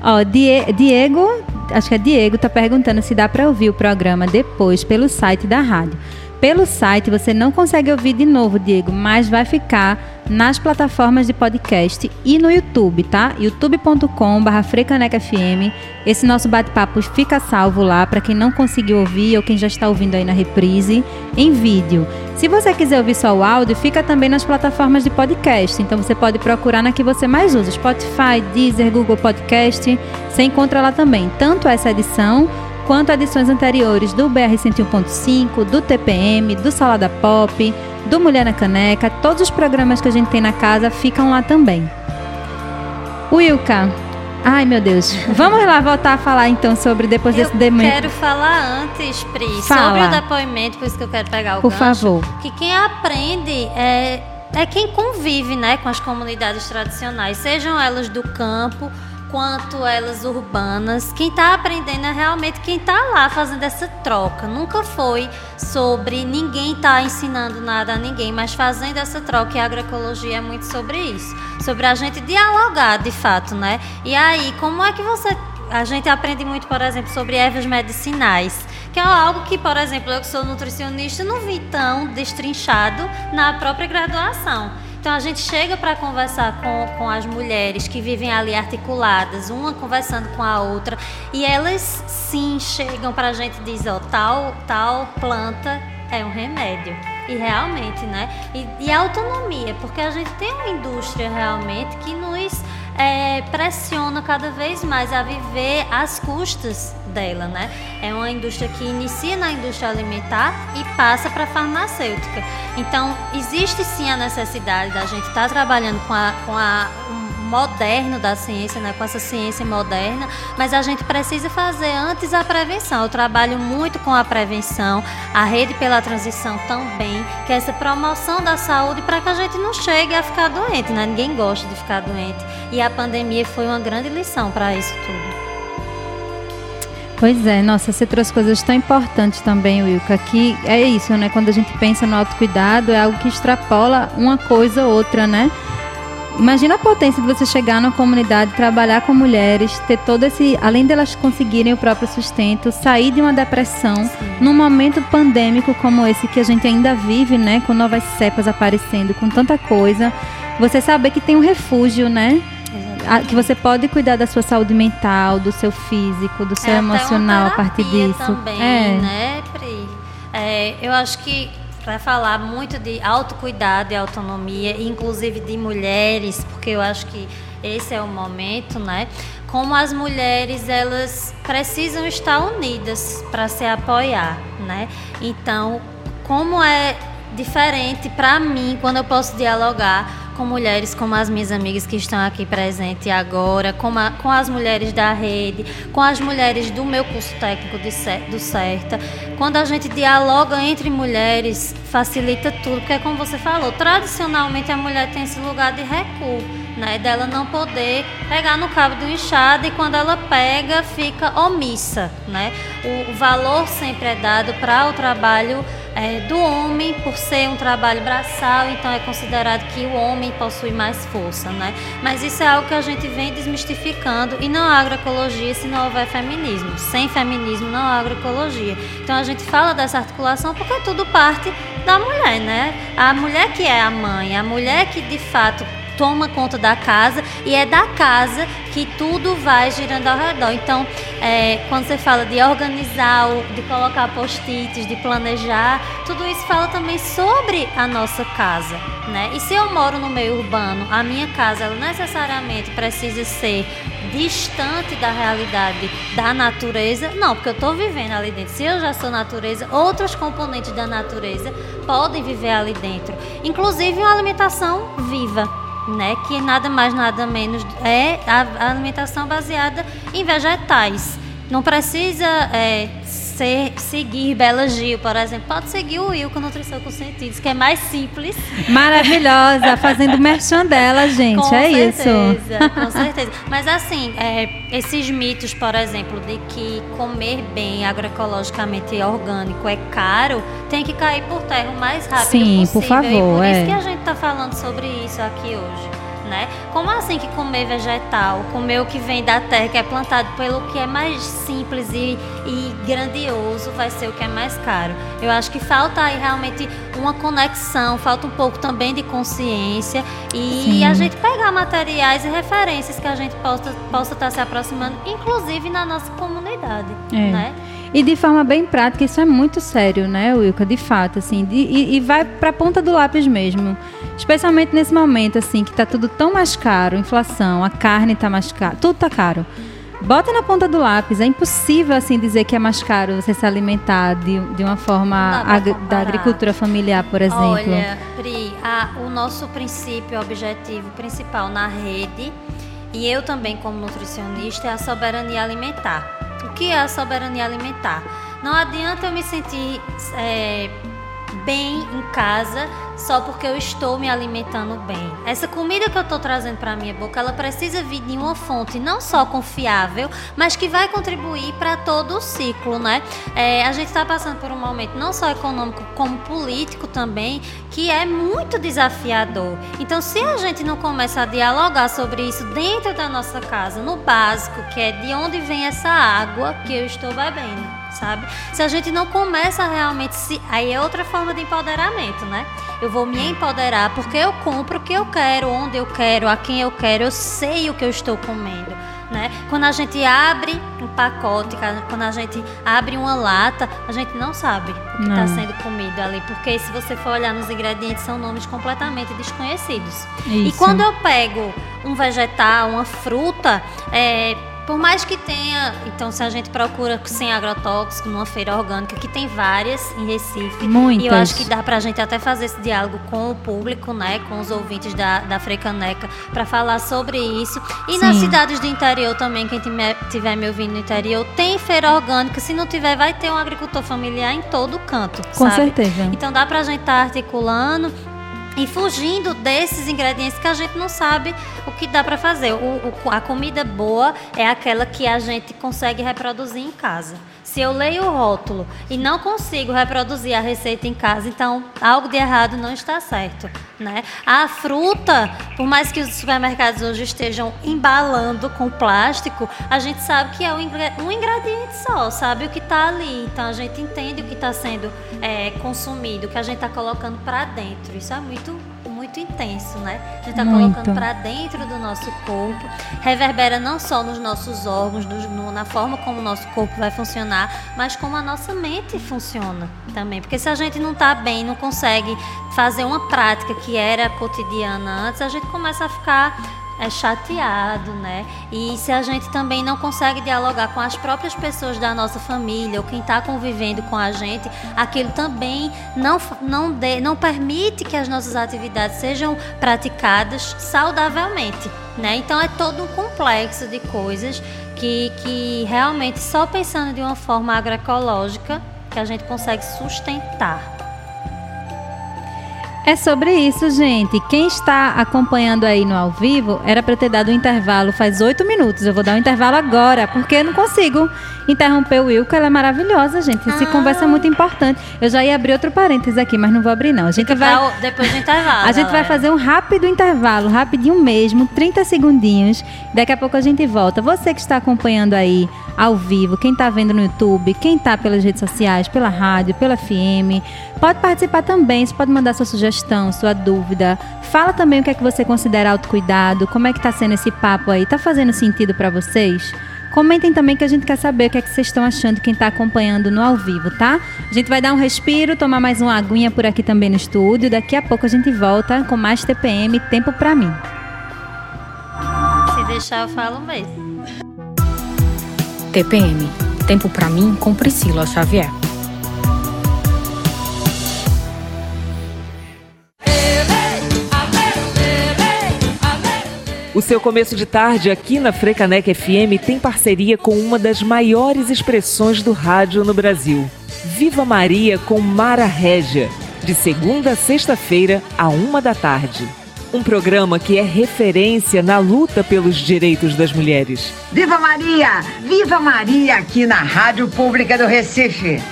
Ó, Diego, acho que é Diego, tá perguntando se dá para ouvir o programa depois pelo site da rádio. Pelo site você não consegue ouvir de novo, Diego, mas vai ficar nas plataformas de podcast e no YouTube, tá? youtube.com/frecanecfm. Esse nosso bate-papo fica salvo lá para quem não conseguiu ouvir ou quem já está ouvindo aí na reprise em vídeo. Se você quiser ouvir só o áudio, fica também nas plataformas de podcast. Então você pode procurar na que você mais usa, Spotify, Deezer, Google Podcast. Você encontra lá também tanto essa edição quanto edições anteriores do BR 101.5, do TPM, do Salada Pop, do Mulher na Caneca. Todos os programas que a gente tem na casa ficam lá também. Wilka, ai meu Deus, <laughs> vamos lá voltar a falar então sobre depois eu desse depoimento. quero falar antes, Pri, Fala. sobre o depoimento, por isso que eu quero pegar o Por gancho, favor. que quem aprende é, é quem convive né, com as comunidades tradicionais, sejam elas do campo quanto elas urbanas. Quem está aprendendo é realmente quem está lá fazendo essa troca. Nunca foi sobre ninguém estar ensinando nada a ninguém, mas fazendo essa troca. E a agroecologia é muito sobre isso, sobre a gente dialogar de fato, né? E aí, como é que você a gente aprende muito, por exemplo, sobre ervas medicinais, que é algo que, por exemplo, eu que sou nutricionista, não vi tão destrinchado na própria graduação. Então a gente chega para conversar com, com as mulheres que vivem ali articuladas, uma conversando com a outra, e elas sim chegam para a gente e dizem, ó, tal, tal planta é um remédio. E realmente, né? E, e a autonomia, porque a gente tem uma indústria realmente que nos é, pressiona cada vez mais a viver às custas dela, né? É uma indústria que inicia na indústria alimentar e passa para a farmacêutica. Então, existe sim a necessidade da gente estar tá trabalhando com a, com a moderno da ciência, né, com essa ciência moderna, mas a gente precisa fazer antes a prevenção. Eu trabalho muito com a prevenção, a rede pela transição também, que é essa promoção da saúde para que a gente não chegue a ficar doente, né? Ninguém gosta de ficar doente. E a pandemia foi uma grande lição para isso tudo. Pois é, nossa, você trouxe coisas tão importantes também, Wilka, que é isso, né? Quando a gente pensa no autocuidado, é algo que extrapola uma coisa ou outra, né? Imagina a potência de você chegar numa comunidade, trabalhar com mulheres, ter todo esse. Além delas conseguirem o próprio sustento, sair de uma depressão Sim. num momento pandêmico como esse que a gente ainda vive, né? Com novas cepas aparecendo, com tanta coisa. Você saber que tem um refúgio, né? que você pode cuidar da sua saúde mental, do seu físico, do seu é emocional a partir disso. Também, é. né, Pri? É, eu acho que para falar muito de autocuidado e autonomia, inclusive de mulheres, porque eu acho que esse é o momento, né? Como as mulheres elas precisam estar unidas para se apoiar, né? Então, como é diferente para mim quando eu posso dialogar com mulheres como as minhas amigas que estão aqui presentes agora, com, a, com as mulheres da rede, com as mulheres do meu curso técnico de, do CERTA. Quando a gente dialoga entre mulheres, facilita tudo, porque como você falou, tradicionalmente a mulher tem esse lugar de recuo, né, dela não poder pegar no cabo do enxada e quando ela pega fica omissa, né? O, valor sempre é dado para o trabalho é, do homem, por ser um trabalho braçal, então é considerado que o homem possui mais força, né? Mas isso é algo que a gente vem desmistificando e não há agroecologia se não houver feminismo. Sem feminismo não há agroecologia. Então a gente fala dessa articulação porque tudo parte da mulher, né? A mulher que é a mãe, a mulher que de fato toma conta da casa e é da casa que tudo vai girando ao redor. Então, é, quando você fala de organizar, de colocar post-its, de planejar, tudo isso fala também sobre a nossa casa, né? E se eu moro no meio urbano, a minha casa ela necessariamente precisa ser distante da realidade da natureza? Não, porque eu estou vivendo ali dentro. Se eu já sou natureza, outros componentes da natureza podem viver ali dentro, inclusive uma alimentação viva né? Que nada mais, nada menos é a alimentação baseada em vegetais. Não precisa é, ser, seguir Bela Gil, por exemplo. Pode seguir o Will com Nutrição com Sentidos, que é mais simples. Maravilhosa, <laughs> fazendo merchan dela, gente. Com é certeza, isso. Com certeza. Mas assim, é, esses mitos, por exemplo, de que comer bem agroecologicamente orgânico é caro, tem que cair por terra o mais rápido Sim, possível. por favor. E por é. isso que a gente está falando sobre isso aqui hoje. Né? Como assim que comer vegetal, comer o que vem da terra, que é plantado pelo que é mais simples e, e grandioso, vai ser o que é mais caro? Eu acho que falta aí realmente uma conexão, falta um pouco também de consciência e Sim. a gente pegar materiais e referências que a gente possa possa estar tá se aproximando, inclusive na nossa comunidade, é. né? E de forma bem prática, isso é muito sério, né, Wilka? De fato, assim, de, e, e, vai para a ponta do lápis mesmo. Especialmente nesse momento, assim, que está tudo tão mais caro, inflação, a carne está mais cara, tudo está caro. Bota na ponta do lápis. É impossível, assim, dizer que é mais caro você se alimentar de, de uma forma ag da agricultura familiar, por exemplo. Olha, Pri, a, o nosso princípio, objetivo principal na rede, e eu também como nutricionista, é a soberania alimentar. O que é a soberania alimentar? Não adianta eu me sentir é, bem em casa só porque eu estou me alimentando bem. Essa comida que eu estou trazendo para minha boca, ela precisa vir de uma fonte não só confiável, mas que vai contribuir para todo o ciclo, né? É, a gente está passando por um momento não só econômico, como político também, que é muito desafiador. Então, se a gente não começa a dialogar sobre isso dentro da nossa casa, no básico, que é de onde vem essa água que eu estou bebendo sabe? Se a gente não começa realmente se. Aí é outra forma de empoderamento, né? Eu vou me empoderar porque eu compro o que eu quero, onde eu quero, a quem eu quero, eu sei o que eu estou comendo. Né? Quando a gente abre um pacote, quando a gente abre uma lata, a gente não sabe o que está sendo comido ali, porque se você for olhar nos ingredientes, são nomes completamente desconhecidos. Isso. E quando eu pego um vegetal, uma fruta, é, por mais que tenha, então se a gente procura sem agrotóxico numa feira orgânica, que tem várias em Recife. Muitas. E eu acho que dá pra gente até fazer esse diálogo com o público, né? Com os ouvintes da, da Frecaneca, para falar sobre isso. E Sim. nas cidades do interior também, quem estiver me ouvindo no interior, tem feira orgânica. Se não tiver, vai ter um agricultor familiar em todo canto. Com sabe? certeza. Então dá pra gente estar tá articulando e fugindo desses ingredientes que a gente não sabe o que dá para fazer. O, o, a comida boa é aquela que a gente consegue reproduzir em casa. Se eu leio o rótulo e não consigo reproduzir a receita em casa, então algo de errado não está certo. Né? A fruta, por mais que os supermercados hoje estejam embalando com plástico, a gente sabe que é um ingrediente só, sabe o que está ali. Então a gente entende o que está sendo é, consumido, o que a gente está colocando para dentro. Isso é muito muito intenso, né? A gente está colocando para dentro do nosso corpo, reverbera não só nos nossos órgãos, no, na forma como o nosso corpo vai funcionar, mas como a nossa mente funciona também. Porque se a gente não está bem, não consegue fazer uma prática que era cotidiana antes, a gente começa a ficar é chateado, né? E se a gente também não consegue dialogar com as próprias pessoas da nossa família ou quem está convivendo com a gente, aquilo também não, não, de, não permite que as nossas atividades sejam praticadas saudavelmente, né? Então é todo um complexo de coisas que, que realmente só pensando de uma forma agroecológica que a gente consegue sustentar. É sobre isso, gente. Quem está acompanhando aí no ao vivo era para ter dado um intervalo faz oito minutos. Eu vou dar um intervalo agora, porque eu não consigo interromper o Wilco. Ela é maravilhosa, gente. Essa ah. conversa é muito importante. Eu já ia abrir outro parênteses aqui, mas não vou abrir, não. A gente vai. Depois do intervalo. A gente vai fazer um rápido intervalo, rapidinho mesmo, 30 segundinhos. Daqui a pouco a gente volta. Você que está acompanhando aí ao vivo, quem está vendo no YouTube, quem está pelas redes sociais, pela rádio, pela FM, pode participar também. Você pode mandar sua sugestão, sua dúvida. Fala também o que é que você considera autocuidado, como é que está sendo esse papo aí. Está fazendo sentido para vocês? Comentem também que a gente quer saber o que é que vocês estão achando quem está acompanhando no ao vivo, tá? A gente vai dar um respiro, tomar mais uma aguinha por aqui também no estúdio. Daqui a pouco a gente volta com mais TPM Tempo para mim. Se deixar eu falo mesmo. TPM Tempo para mim com Priscila Xavier. O seu começo de tarde aqui na Frecanec FM tem parceria com uma das maiores expressões do rádio no Brasil. Viva Maria com Mara Régia, de segunda a sexta-feira, a uma da tarde. Um programa que é referência na luta pelos direitos das mulheres. Viva Maria! Viva Maria aqui na Rádio Pública do Recife.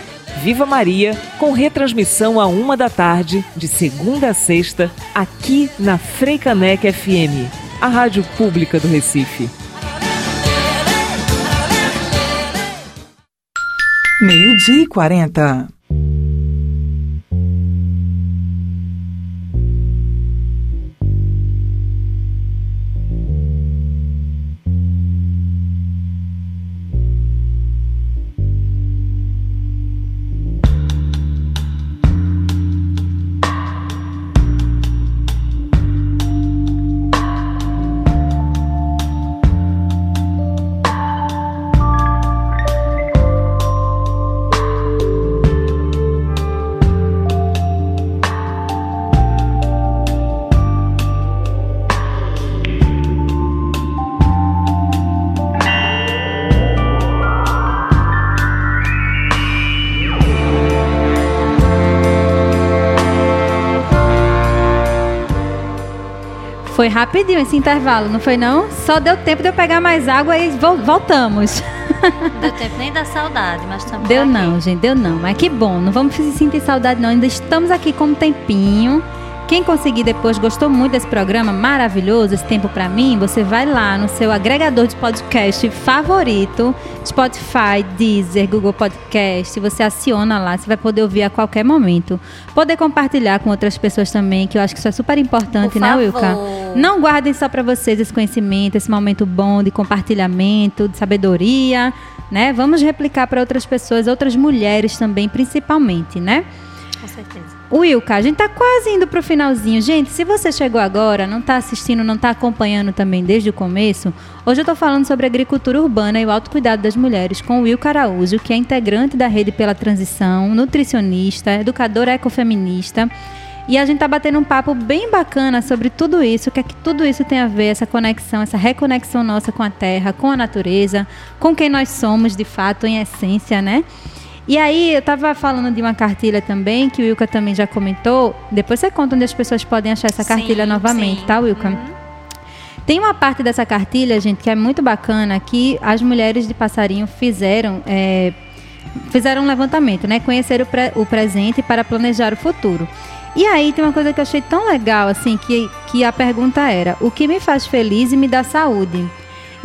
Viva Maria, com retransmissão a uma da tarde, de segunda a sexta, aqui na Freicanec FM, a rádio pública do Recife. Meio-dia e quarenta. Rapidinho esse intervalo, não foi não? Só deu tempo de eu pegar mais água e vol voltamos. Não deu tempo nem da saudade, mas também. Deu não, gente, deu não. Mas que bom, não vamos sentir saudade não. Ainda estamos aqui com um tempinho. Quem conseguir depois gostou muito desse programa maravilhoso, esse tempo para mim, você vai lá no seu agregador de podcast favorito, Spotify, Deezer, Google Podcast, você aciona lá, você vai poder ouvir a qualquer momento. Poder compartilhar com outras pessoas também, que eu acho que isso é super importante, Por né, favor. Wilka? Não guardem só para vocês esse conhecimento, esse momento bom de compartilhamento, de sabedoria, né? Vamos replicar para outras pessoas, outras mulheres também, principalmente, né? Com certeza. Wilka, a gente tá quase indo pro finalzinho. Gente, se você chegou agora, não tá assistindo, não tá acompanhando também desde o começo, hoje eu tô falando sobre agricultura urbana e o autocuidado das mulheres com o Wilka Araújo, que é integrante da Rede pela Transição, nutricionista, educadora ecofeminista. E a gente tá batendo um papo bem bacana sobre tudo isso, o que é que tudo isso tem a ver, essa conexão, essa reconexão nossa com a terra, com a natureza, com quem nós somos de fato, em essência, né? E aí, eu tava falando de uma cartilha também, que o Wilka também já comentou. Depois você conta onde as pessoas podem achar essa cartilha Sim, novamente, sim. tá, Wilka? Tem uma parte dessa cartilha, gente, que é muito bacana, que as mulheres de passarinho fizeram. é, fizeram um levantamento, né? Conhecer o, pre- o presente para planejar o futuro. E aí tem uma coisa que eu achei tão legal, assim, que, que a pergunta era: o que me faz feliz e me dá saúde?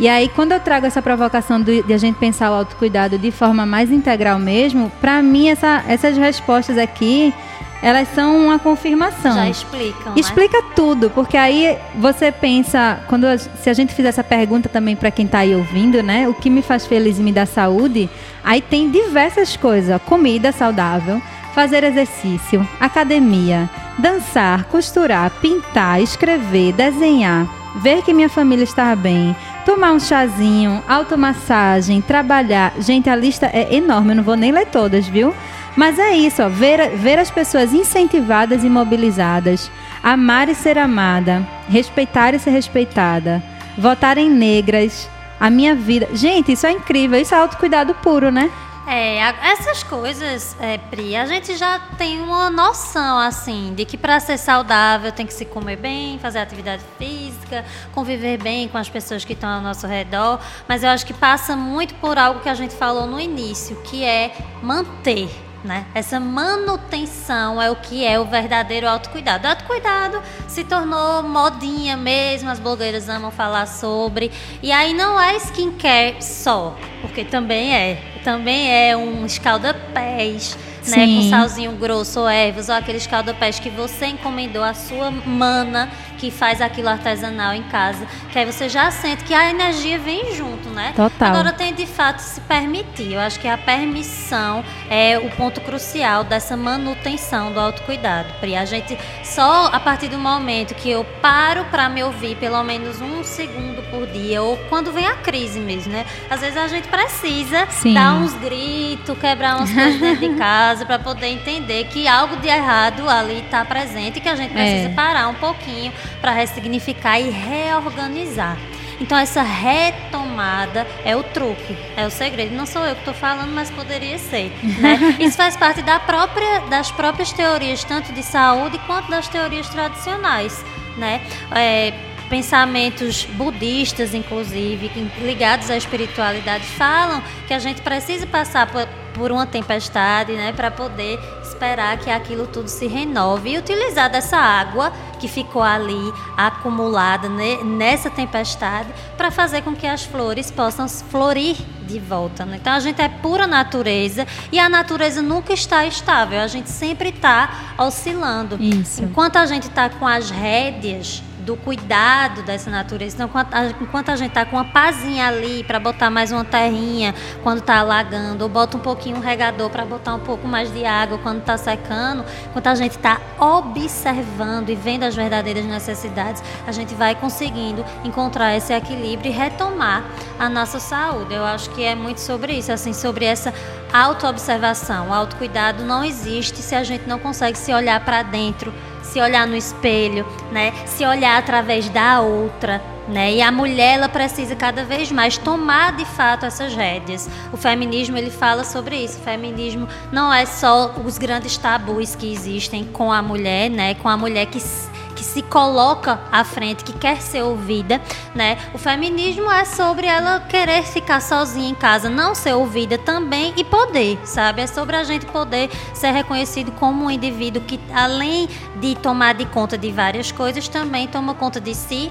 E aí, quando eu trago essa provocação do- de a gente pensar o autocuidado de forma mais integral mesmo, para mim essa- essas respostas aqui, elas são uma confirmação. Já explicam, né? Explica tudo, porque aí você pensa, quando se a gente fizer essa pergunta também para quem está aí ouvindo, né? O que me faz feliz e me dá saúde? Aí tem diversas coisas, comida saudável, fazer exercício, academia, dançar, costurar, pintar, escrever, desenhar, ver que minha família está bem, tomar um chazinho, automassagem, trabalhar. Gente, a lista é enorme, eu não vou nem ler todas, viu? Mas é isso, ó, ver, ver as pessoas incentivadas e mobilizadas, amar e ser amada, respeitar e ser respeitada, votar em negras, a minha vida. Gente, isso é incrível, isso é autocuidado puro, né? É, essas coisas, é, Pri, a gente já tem uma noção, assim, de que para ser saudável tem que se comer bem, fazer atividade física, conviver bem com as pessoas que estão ao nosso redor, mas eu acho que passa muito por algo que a gente falou no início, que é manter. Né? Essa manutenção é o que é o verdadeiro autocuidado. O autocuidado se tornou modinha mesmo, as blogueiras amam falar sobre. E aí não é skincare só, porque também é. Também é um escalda-pés, né? Sim. Com salzinho grosso ou ervas, ou aquele escalda-pés que você encomendou a sua mana que faz aquilo artesanal em casa. Que aí você já sente que a energia vem junto, né? Total. Agora tem de fato se permitir. Eu acho que a permissão é o ponto crucial dessa manutenção do autocuidado. Pri, a gente só a partir do momento que eu paro para me ouvir pelo menos um segundo por dia, ou quando vem a crise mesmo, né? Às vezes a gente precisa Sim. dar uns gritos, quebrar umas coisas dentro de <laughs> casa para poder entender que algo de errado ali está presente e que a gente precisa É. parar um pouquinho para ressignificar e reorganizar. Então essa retomada é o truque, é o segredo. Não sou eu que estou falando, mas poderia ser. né? <laughs> Isso faz parte da própria, das próprias teorias, tanto de saúde quanto das teorias tradicionais. Né? É, pensamentos budistas, inclusive, ligados à espiritualidade, falam que a gente precisa passar por, por uma tempestade, né, para poder esperar que aquilo tudo se renove e utilizar dessa água que ficou ali acumulada nessa tempestade para fazer com que as flores possam florir de volta. Né? Então a gente é pura natureza e a natureza nunca está estável, a gente sempre está oscilando. Isso. Enquanto a gente está com as rédeas do cuidado dessa natureza. Então, enquanto a, enquanto a gente está com uma pazinha ali para botar mais uma terrinha quando está alagando, ou bota um pouquinho um regador para botar um pouco mais de água quando está secando, enquanto a gente está observando e vendo as verdadeiras necessidades, a gente vai conseguindo encontrar esse equilíbrio e retomar a nossa saúde. Eu acho que é muito sobre isso, assim, sobre essa autoobservação. O autocuidado não existe se a gente não consegue se olhar para dentro se olhar no espelho, né? Se olhar através da outra, né? E a mulher ela precisa cada vez mais tomar de fato essas rédeas. O feminismo ele fala sobre isso. O feminismo não é só os grandes tabus que existem com a mulher, né? Com a mulher que que se coloca à frente, que quer ser ouvida, né? O feminismo é sobre ela querer ficar sozinha em casa, não ser ouvida também e poder, sabe? É sobre a gente poder ser reconhecido como um indivíduo que, além de tomar de conta de várias coisas, também toma conta de si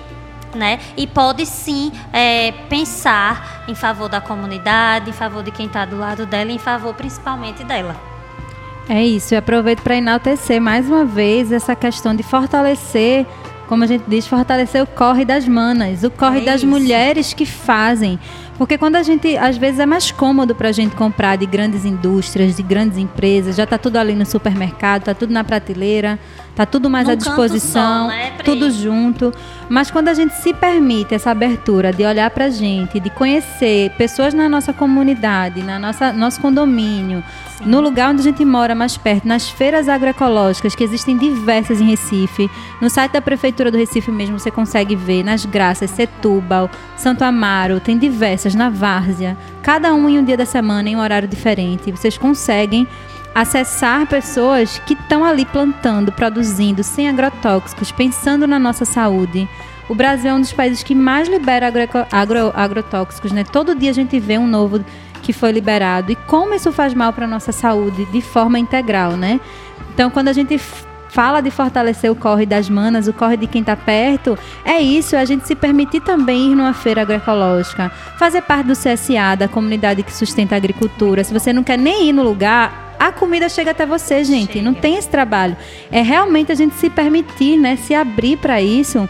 né? E pode sim é, pensar em favor da comunidade, em favor de quem está do lado dela, em favor principalmente dela. É isso, e aproveito para enaltecer mais uma vez essa questão de fortalecer, como a gente diz, fortalecer o corre das manas, o corre é das isso. mulheres que fazem. Porque quando a gente, às vezes é mais cômodo para a gente comprar de grandes indústrias, de grandes empresas, já está tudo ali no supermercado, está tudo na prateleira, está tudo mais à disposição, só, né, tudo junto. Mas quando a gente se permite essa abertura de olhar para a gente, de conhecer pessoas na nossa comunidade, na nossa nosso condomínio, no lugar onde a gente mora mais perto, nas feiras agroecológicas, que existem diversas em Recife. No site da Prefeitura do Recife mesmo você consegue ver, nas Graças, Setúbal, Santo Amaro, tem diversas, na Várzea. Cada um em um dia da semana, em um horário diferente. Vocês conseguem acessar pessoas que estão ali plantando, produzindo, sem agrotóxicos, pensando na nossa saúde. O Brasil é um dos países que mais libera agro, agro, agrotóxicos, né? Todo dia a gente vê um novo que foi liberado e como isso faz mal para a nossa saúde de forma integral, né? Então, quando a gente fala de fortalecer o corre das manas, o corre de quem está perto, é isso, é a gente se permitir também ir numa feira agroecológica, fazer parte do CSA, da comunidade que sustenta a agricultura. Se você não quer nem ir no lugar, a comida chega até você, gente. Chega. Não tem esse trabalho. É realmente a gente se permitir, né, se abrir para isso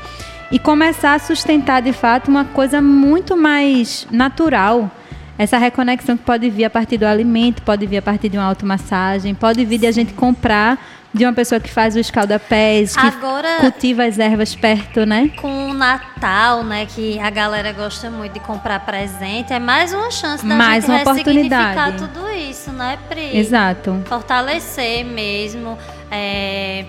e começar a sustentar de fato uma coisa muito mais natural essa reconexão que pode vir a partir do alimento, pode vir a partir de uma automassagem, pode vir de a gente comprar de uma pessoa que faz o escaldapés, que Agora, cultiva as ervas perto, né? Com o Natal, né, que a galera gosta muito de comprar presente, é mais uma chance da mais gente uma oportunidade. tudo isso, né, Pri? Exato. Fortalecer mesmo. É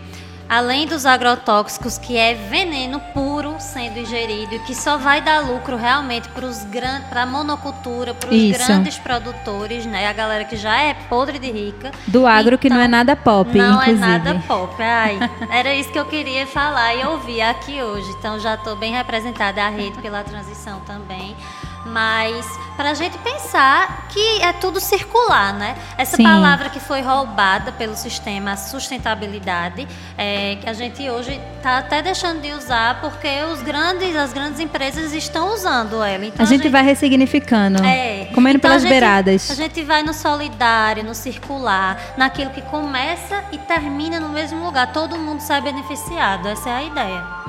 além dos agrotóxicos, que é veneno puro sendo ingerido e que só vai dar lucro realmente para a monocultura, para os grandes produtores, né? A galera que já é podre de rica. Do agro então, que não é nada pop, não é inclusive. é nada pop. Ai, era isso que eu queria falar e ouvir aqui hoje. Então já estou bem representada a rede pela transição também mas para a gente pensar que é tudo circular, né? Essa Sim. palavra que foi roubada pelo sistema sustentabilidade, é, que a gente hoje está até deixando de usar porque os grandes, as grandes empresas estão usando ela. Então, a, gente a, gente vai ressignificando, é, comendo então pelas a gente, beiradas. A gente vai no solidário, no circular, naquilo que começa e termina no mesmo lugar. Todo mundo sai beneficiado. Essa é a ideia.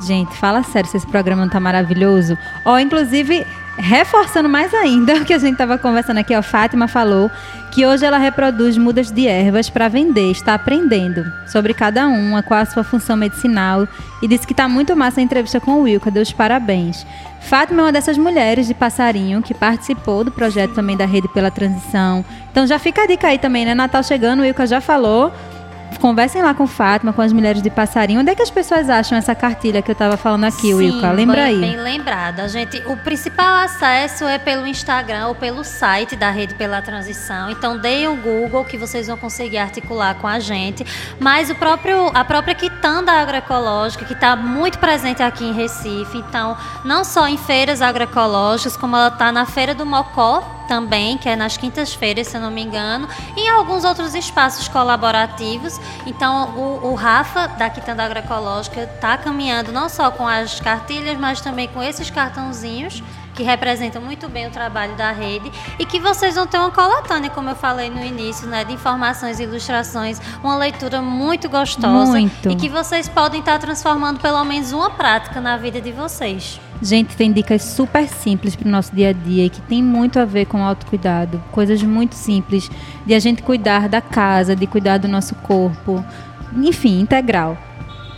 Gente, fala sério se esse programa não tá maravilhoso. Ó, inclusive, reforçando mais ainda <laughs> o que a gente estava conversando aqui, ó, Fátima falou que hoje ela reproduz mudas de ervas para vender, está aprendendo sobre cada uma, qual a sua função medicinal e disse que está muito massa a entrevista com o Wilka, deu os parabéns. Fátima é uma dessas mulheres de passarinho que participou do projeto também da Rede pela Transição. Então já fica a dica aí também, né? Natal chegando, o Wilka já falou conversem lá com Fátima, com as mulheres de passarinho. Onde é que as pessoas acham essa cartilha que eu estava falando aqui, Sim, Wilka? Lembra aí. Bem lembrada. gente, o principal acesso é pelo Instagram ou pelo site da Rede pela Transição. Então deem o Google que vocês vão conseguir articular com a gente. Mas o próprio, a própria quitanda quitanda agroecológica, que está muito presente aqui em Recife. Então, não só em feiras agroecológicas, como ela está na Feira do Mocó também, que é nas quintas-feiras, se eu não me engano, e em alguns outros espaços colaborativos. Então, o, o Rafa, da Quitanda Agroecológica, está caminhando não só com as cartilhas, mas também com esses cartãozinhos que representam muito bem o trabalho da rede e que vocês vão ter uma coletânea, como eu falei no início, né, de informações e ilustrações, uma leitura muito gostosa Muito. e que vocês podem estar transformando pelo menos uma prática na vida de vocês. Gente, tem dicas super simples para o nosso dia a dia e que tem muito a ver com autocuidado. Coisas muito simples de a gente cuidar da casa, de cuidar do nosso corpo. Enfim, integral.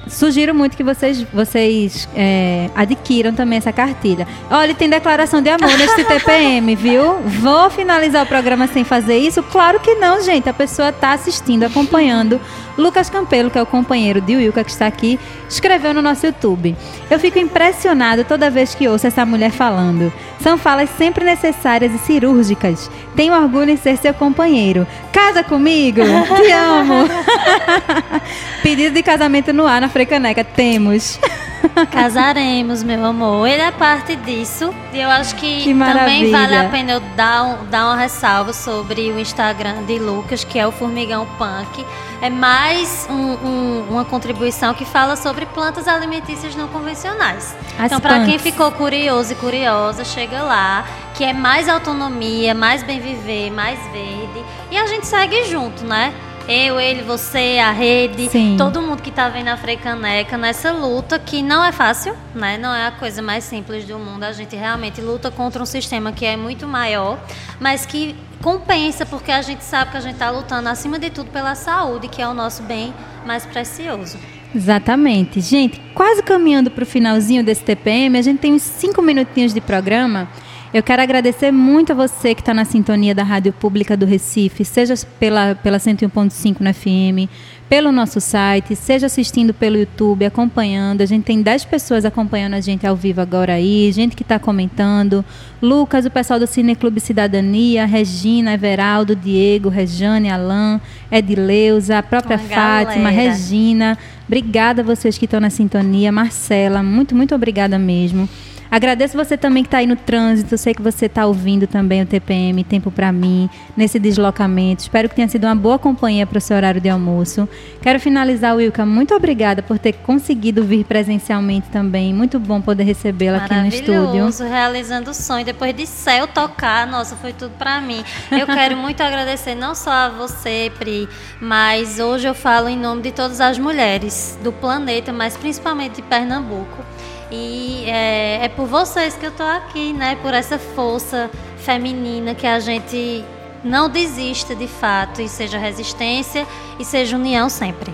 Sugiro muito que vocês, vocês é, adquiram também essa cartilha. Olha, tem declaração de amor nesse <laughs> TPM, viu? Vou finalizar o programa sem fazer isso? Claro que não, gente. A pessoa está assistindo, acompanhando. Lucas Campelo, que é o companheiro de Wilka, que está aqui, escreveu no nosso YouTube. Eu fico impressionado toda vez que ouço essa mulher falando. São falas sempre necessárias e cirúrgicas. Tenho orgulho em ser seu companheiro. Casa comigo? Te amo. <laughs> <laughs> Pedido de casamento no ar na Frecaneca. Temos. <laughs> Casaremos, meu amor. Ele é parte disso. E eu acho que, Que também vale a pena eu dar, um- dar uma ressalva sobre o Instagram de Lucas, que é o Formigão Punk. É mais um- um- uma contribuição que fala sobre plantas alimentícias não convencionais. As então, para quem ficou curioso e curiosa, chega lá, que é mais autonomia, mais bem viver, mais verde. E a gente segue junto, né? Eu, ele, você, a rede, Sim. todo mundo que tá vendo a Freicaneca nessa luta que não é fácil, né? Não é a coisa mais simples do mundo. A gente realmente luta contra um sistema que é muito maior, mas que compensa porque a gente sabe que a gente tá lutando acima de tudo pela saúde, que é o nosso bem mais precioso. Exatamente. Gente, quase caminhando para o finalzinho desse TPM, a gente tem uns cinco minutinhos de programa. Eu quero agradecer muito a você que está na sintonia da Rádio Pública do Recife, seja pela, pela 101.5 no FM, pelo nosso site, seja assistindo pelo YouTube, acompanhando. A gente tem 10 pessoas acompanhando a gente ao vivo agora aí, gente que está comentando. Lucas, o pessoal do Cineclube Cidadania, Regina, Everaldo, Diego, Rejane, Alain, Edileuza, a própria Uma Fátima, galera. Regina. Obrigada a vocês que estão na sintonia. Marcela, muito, muito obrigada mesmo. Agradeço você também que está aí no trânsito. Sei que você está ouvindo também o TPM, Tempo para mim, nesse deslocamento. Espero que tenha sido uma boa companhia para o seu horário de almoço. Quero finalizar, Wilka. Muito obrigada por ter conseguido vir presencialmente também. Muito bom poder recebê-la aqui no estúdio. Maravilhoso, realizando o sonho. Depois de céu tocar, nossa, foi tudo pra mim. Eu <laughs> quero muito agradecer não só a você, Pri, mas hoje eu falo em nome de todas as mulheres do planeta, mas principalmente de Pernambuco. E é, é por vocês que eu tô aqui, né? Por essa força feminina que a gente não desista de fato e seja resistência e seja união sempre.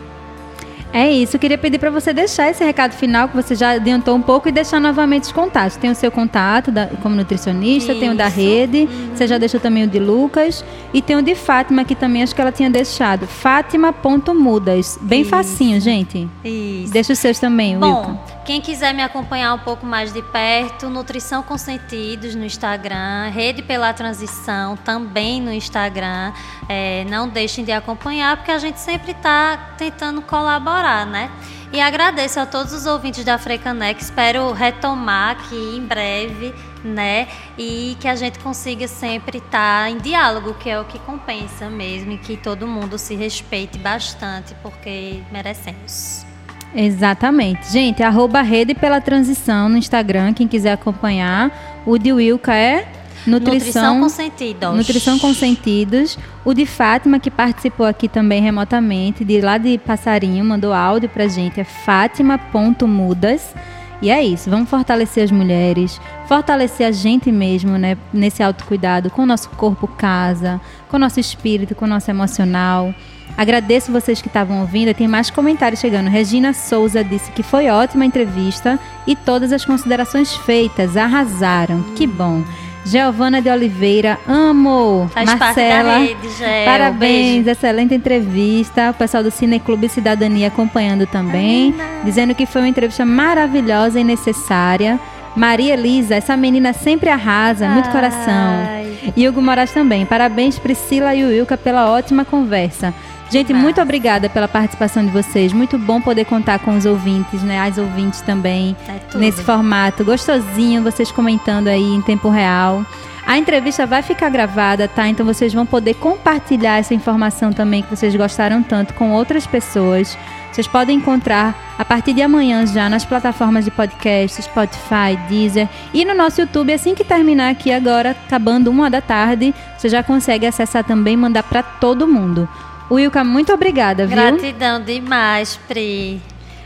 É isso, eu queria pedir para você deixar esse recado final que você já adiantou um pouco e deixar novamente os contatos. Tem o seu contato da- como nutricionista, tem o da Isso. rede, você já deixou também o de Lucas e tem o de Fátima que também acho que ela tinha deixado. Fátima.mudas. Bem Isso. facinho, gente. Isso. Deixa os seus também. Bom, quem quiser me acompanhar um pouco mais de perto, Nutrição com Sentidos no Instagram, Rede pela Transição também no Instagram. É, não deixem de acompanhar, porque a gente sempre está tentando colaborar, né? E agradeço a todos os ouvintes da Frecanec. Espero retomar aqui em breve, né? E que a gente consiga sempre estar em diálogo, que é o que compensa mesmo, e que todo mundo se respeite bastante, porque merecemos. Exatamente. Gente, arroba Rede pela Transição no Instagram, quem quiser acompanhar. O de Wilka é Nutrição Nutrição, com sentidos. Nutrição com Sentidos. O de Fátima, que participou aqui também remotamente, de lá de Passarinho, mandou áudio pra gente, é fátima.mudas. E é isso, vamos fortalecer as mulheres, fortalecer a gente mesmo, né, nesse autocuidado com o nosso corpo casa, com o nosso espírito, com o nosso emocional. Agradeço vocês que estavam ouvindo, tem mais comentários chegando. Regina Souza disse que foi ótima a entrevista e todas as considerações feitas arrasaram. Que bom. Giovana de Oliveira, amo. Faz Marcela, rede. Parabéns, Beijo. excelente entrevista. O pessoal do Cineclube Cidadania acompanhando também, dizendo que foi uma entrevista maravilhosa e necessária. Maria Elisa, essa menina sempre arrasa, muito coração. Ai. E Hugo Moraes também. Parabéns, Priscila e Wilka, pela ótima conversa. Gente, muito obrigada pela participação de vocês. Muito bom poder contar com os ouvintes, né? As ouvintes também. É nesse formato gostosinho, vocês comentando aí em tempo real. A entrevista vai ficar gravada, tá? Então vocês vão poder compartilhar essa informação também que vocês gostaram tanto com outras pessoas. Vocês podem encontrar a partir de amanhã já nas plataformas de podcast, Spotify, Deezer e no nosso YouTube. Assim que terminar aqui agora, acabando uma da tarde, você já consegue acessar também e mandar para todo mundo. Wilka, muito obrigada, viu? Gratidão demais, Pri.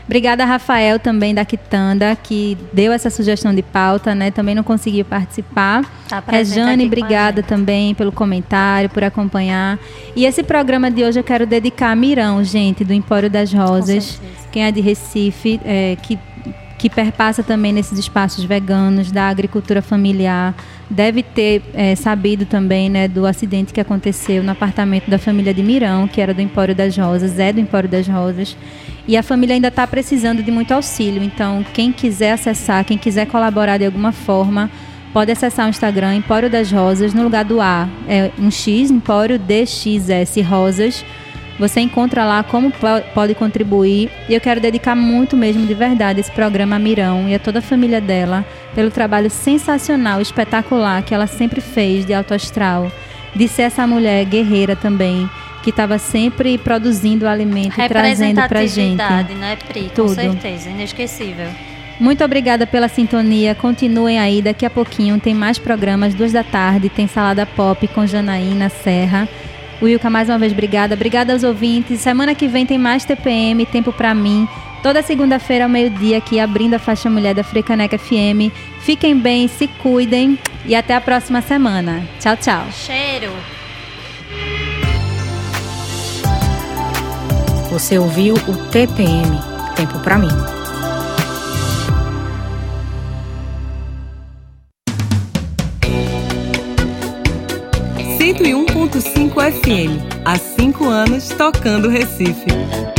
Obrigada, Rafael, também da Quitanda, que deu essa sugestão de pauta, né? Também não conseguiu participar. Tá Rejane, obrigada também pelo comentário, por acompanhar. E esse programa de hoje eu quero dedicar a Mirão, gente, do Empório das Rosas. Quem é de Recife, é, que que perpassa também nesses espaços veganos da agricultura familiar, deve ter é, sabido também né, do acidente que aconteceu no apartamento da família de Mirão, que era do Empório das Rosas, é do Empório das Rosas. E a família ainda está precisando de muito auxílio. Então, quem quiser acessar, quem quiser colaborar de alguma forma, pode acessar o Instagram Empório das Rosas, no lugar do A, é um X, Empório DXS Rosas. Você encontra lá como po- pode contribuir. E eu quero dedicar muito mesmo de verdade esse programa a Mirão e a toda a família dela pelo trabalho sensacional, espetacular que ela sempre fez de alto astral, de ser essa mulher guerreira também, que estava sempre produzindo alimento e trazendo pra gente. Né, Pri? Com Tudo. certeza, inesquecível. Muito obrigada pela sintonia. Continuem aí, daqui a pouquinho tem mais programas, duas da tarde, tem Salada Pop com Janaína Serra. Wilka, mais uma vez, obrigada. Obrigada aos ouvintes. Semana que vem tem mais TPM, Tempo Pra Mim. Toda segunda-feira ao meio-dia aqui, abrindo a faixa mulher da Frecaneca FM. Fiquem bem, se cuidem e até a próxima semana. Tchau, tchau. Cheiro. Você ouviu o TPM Tempo pra mim. Cento e um ponto cinco FM. Há cinco anos tocando Recife.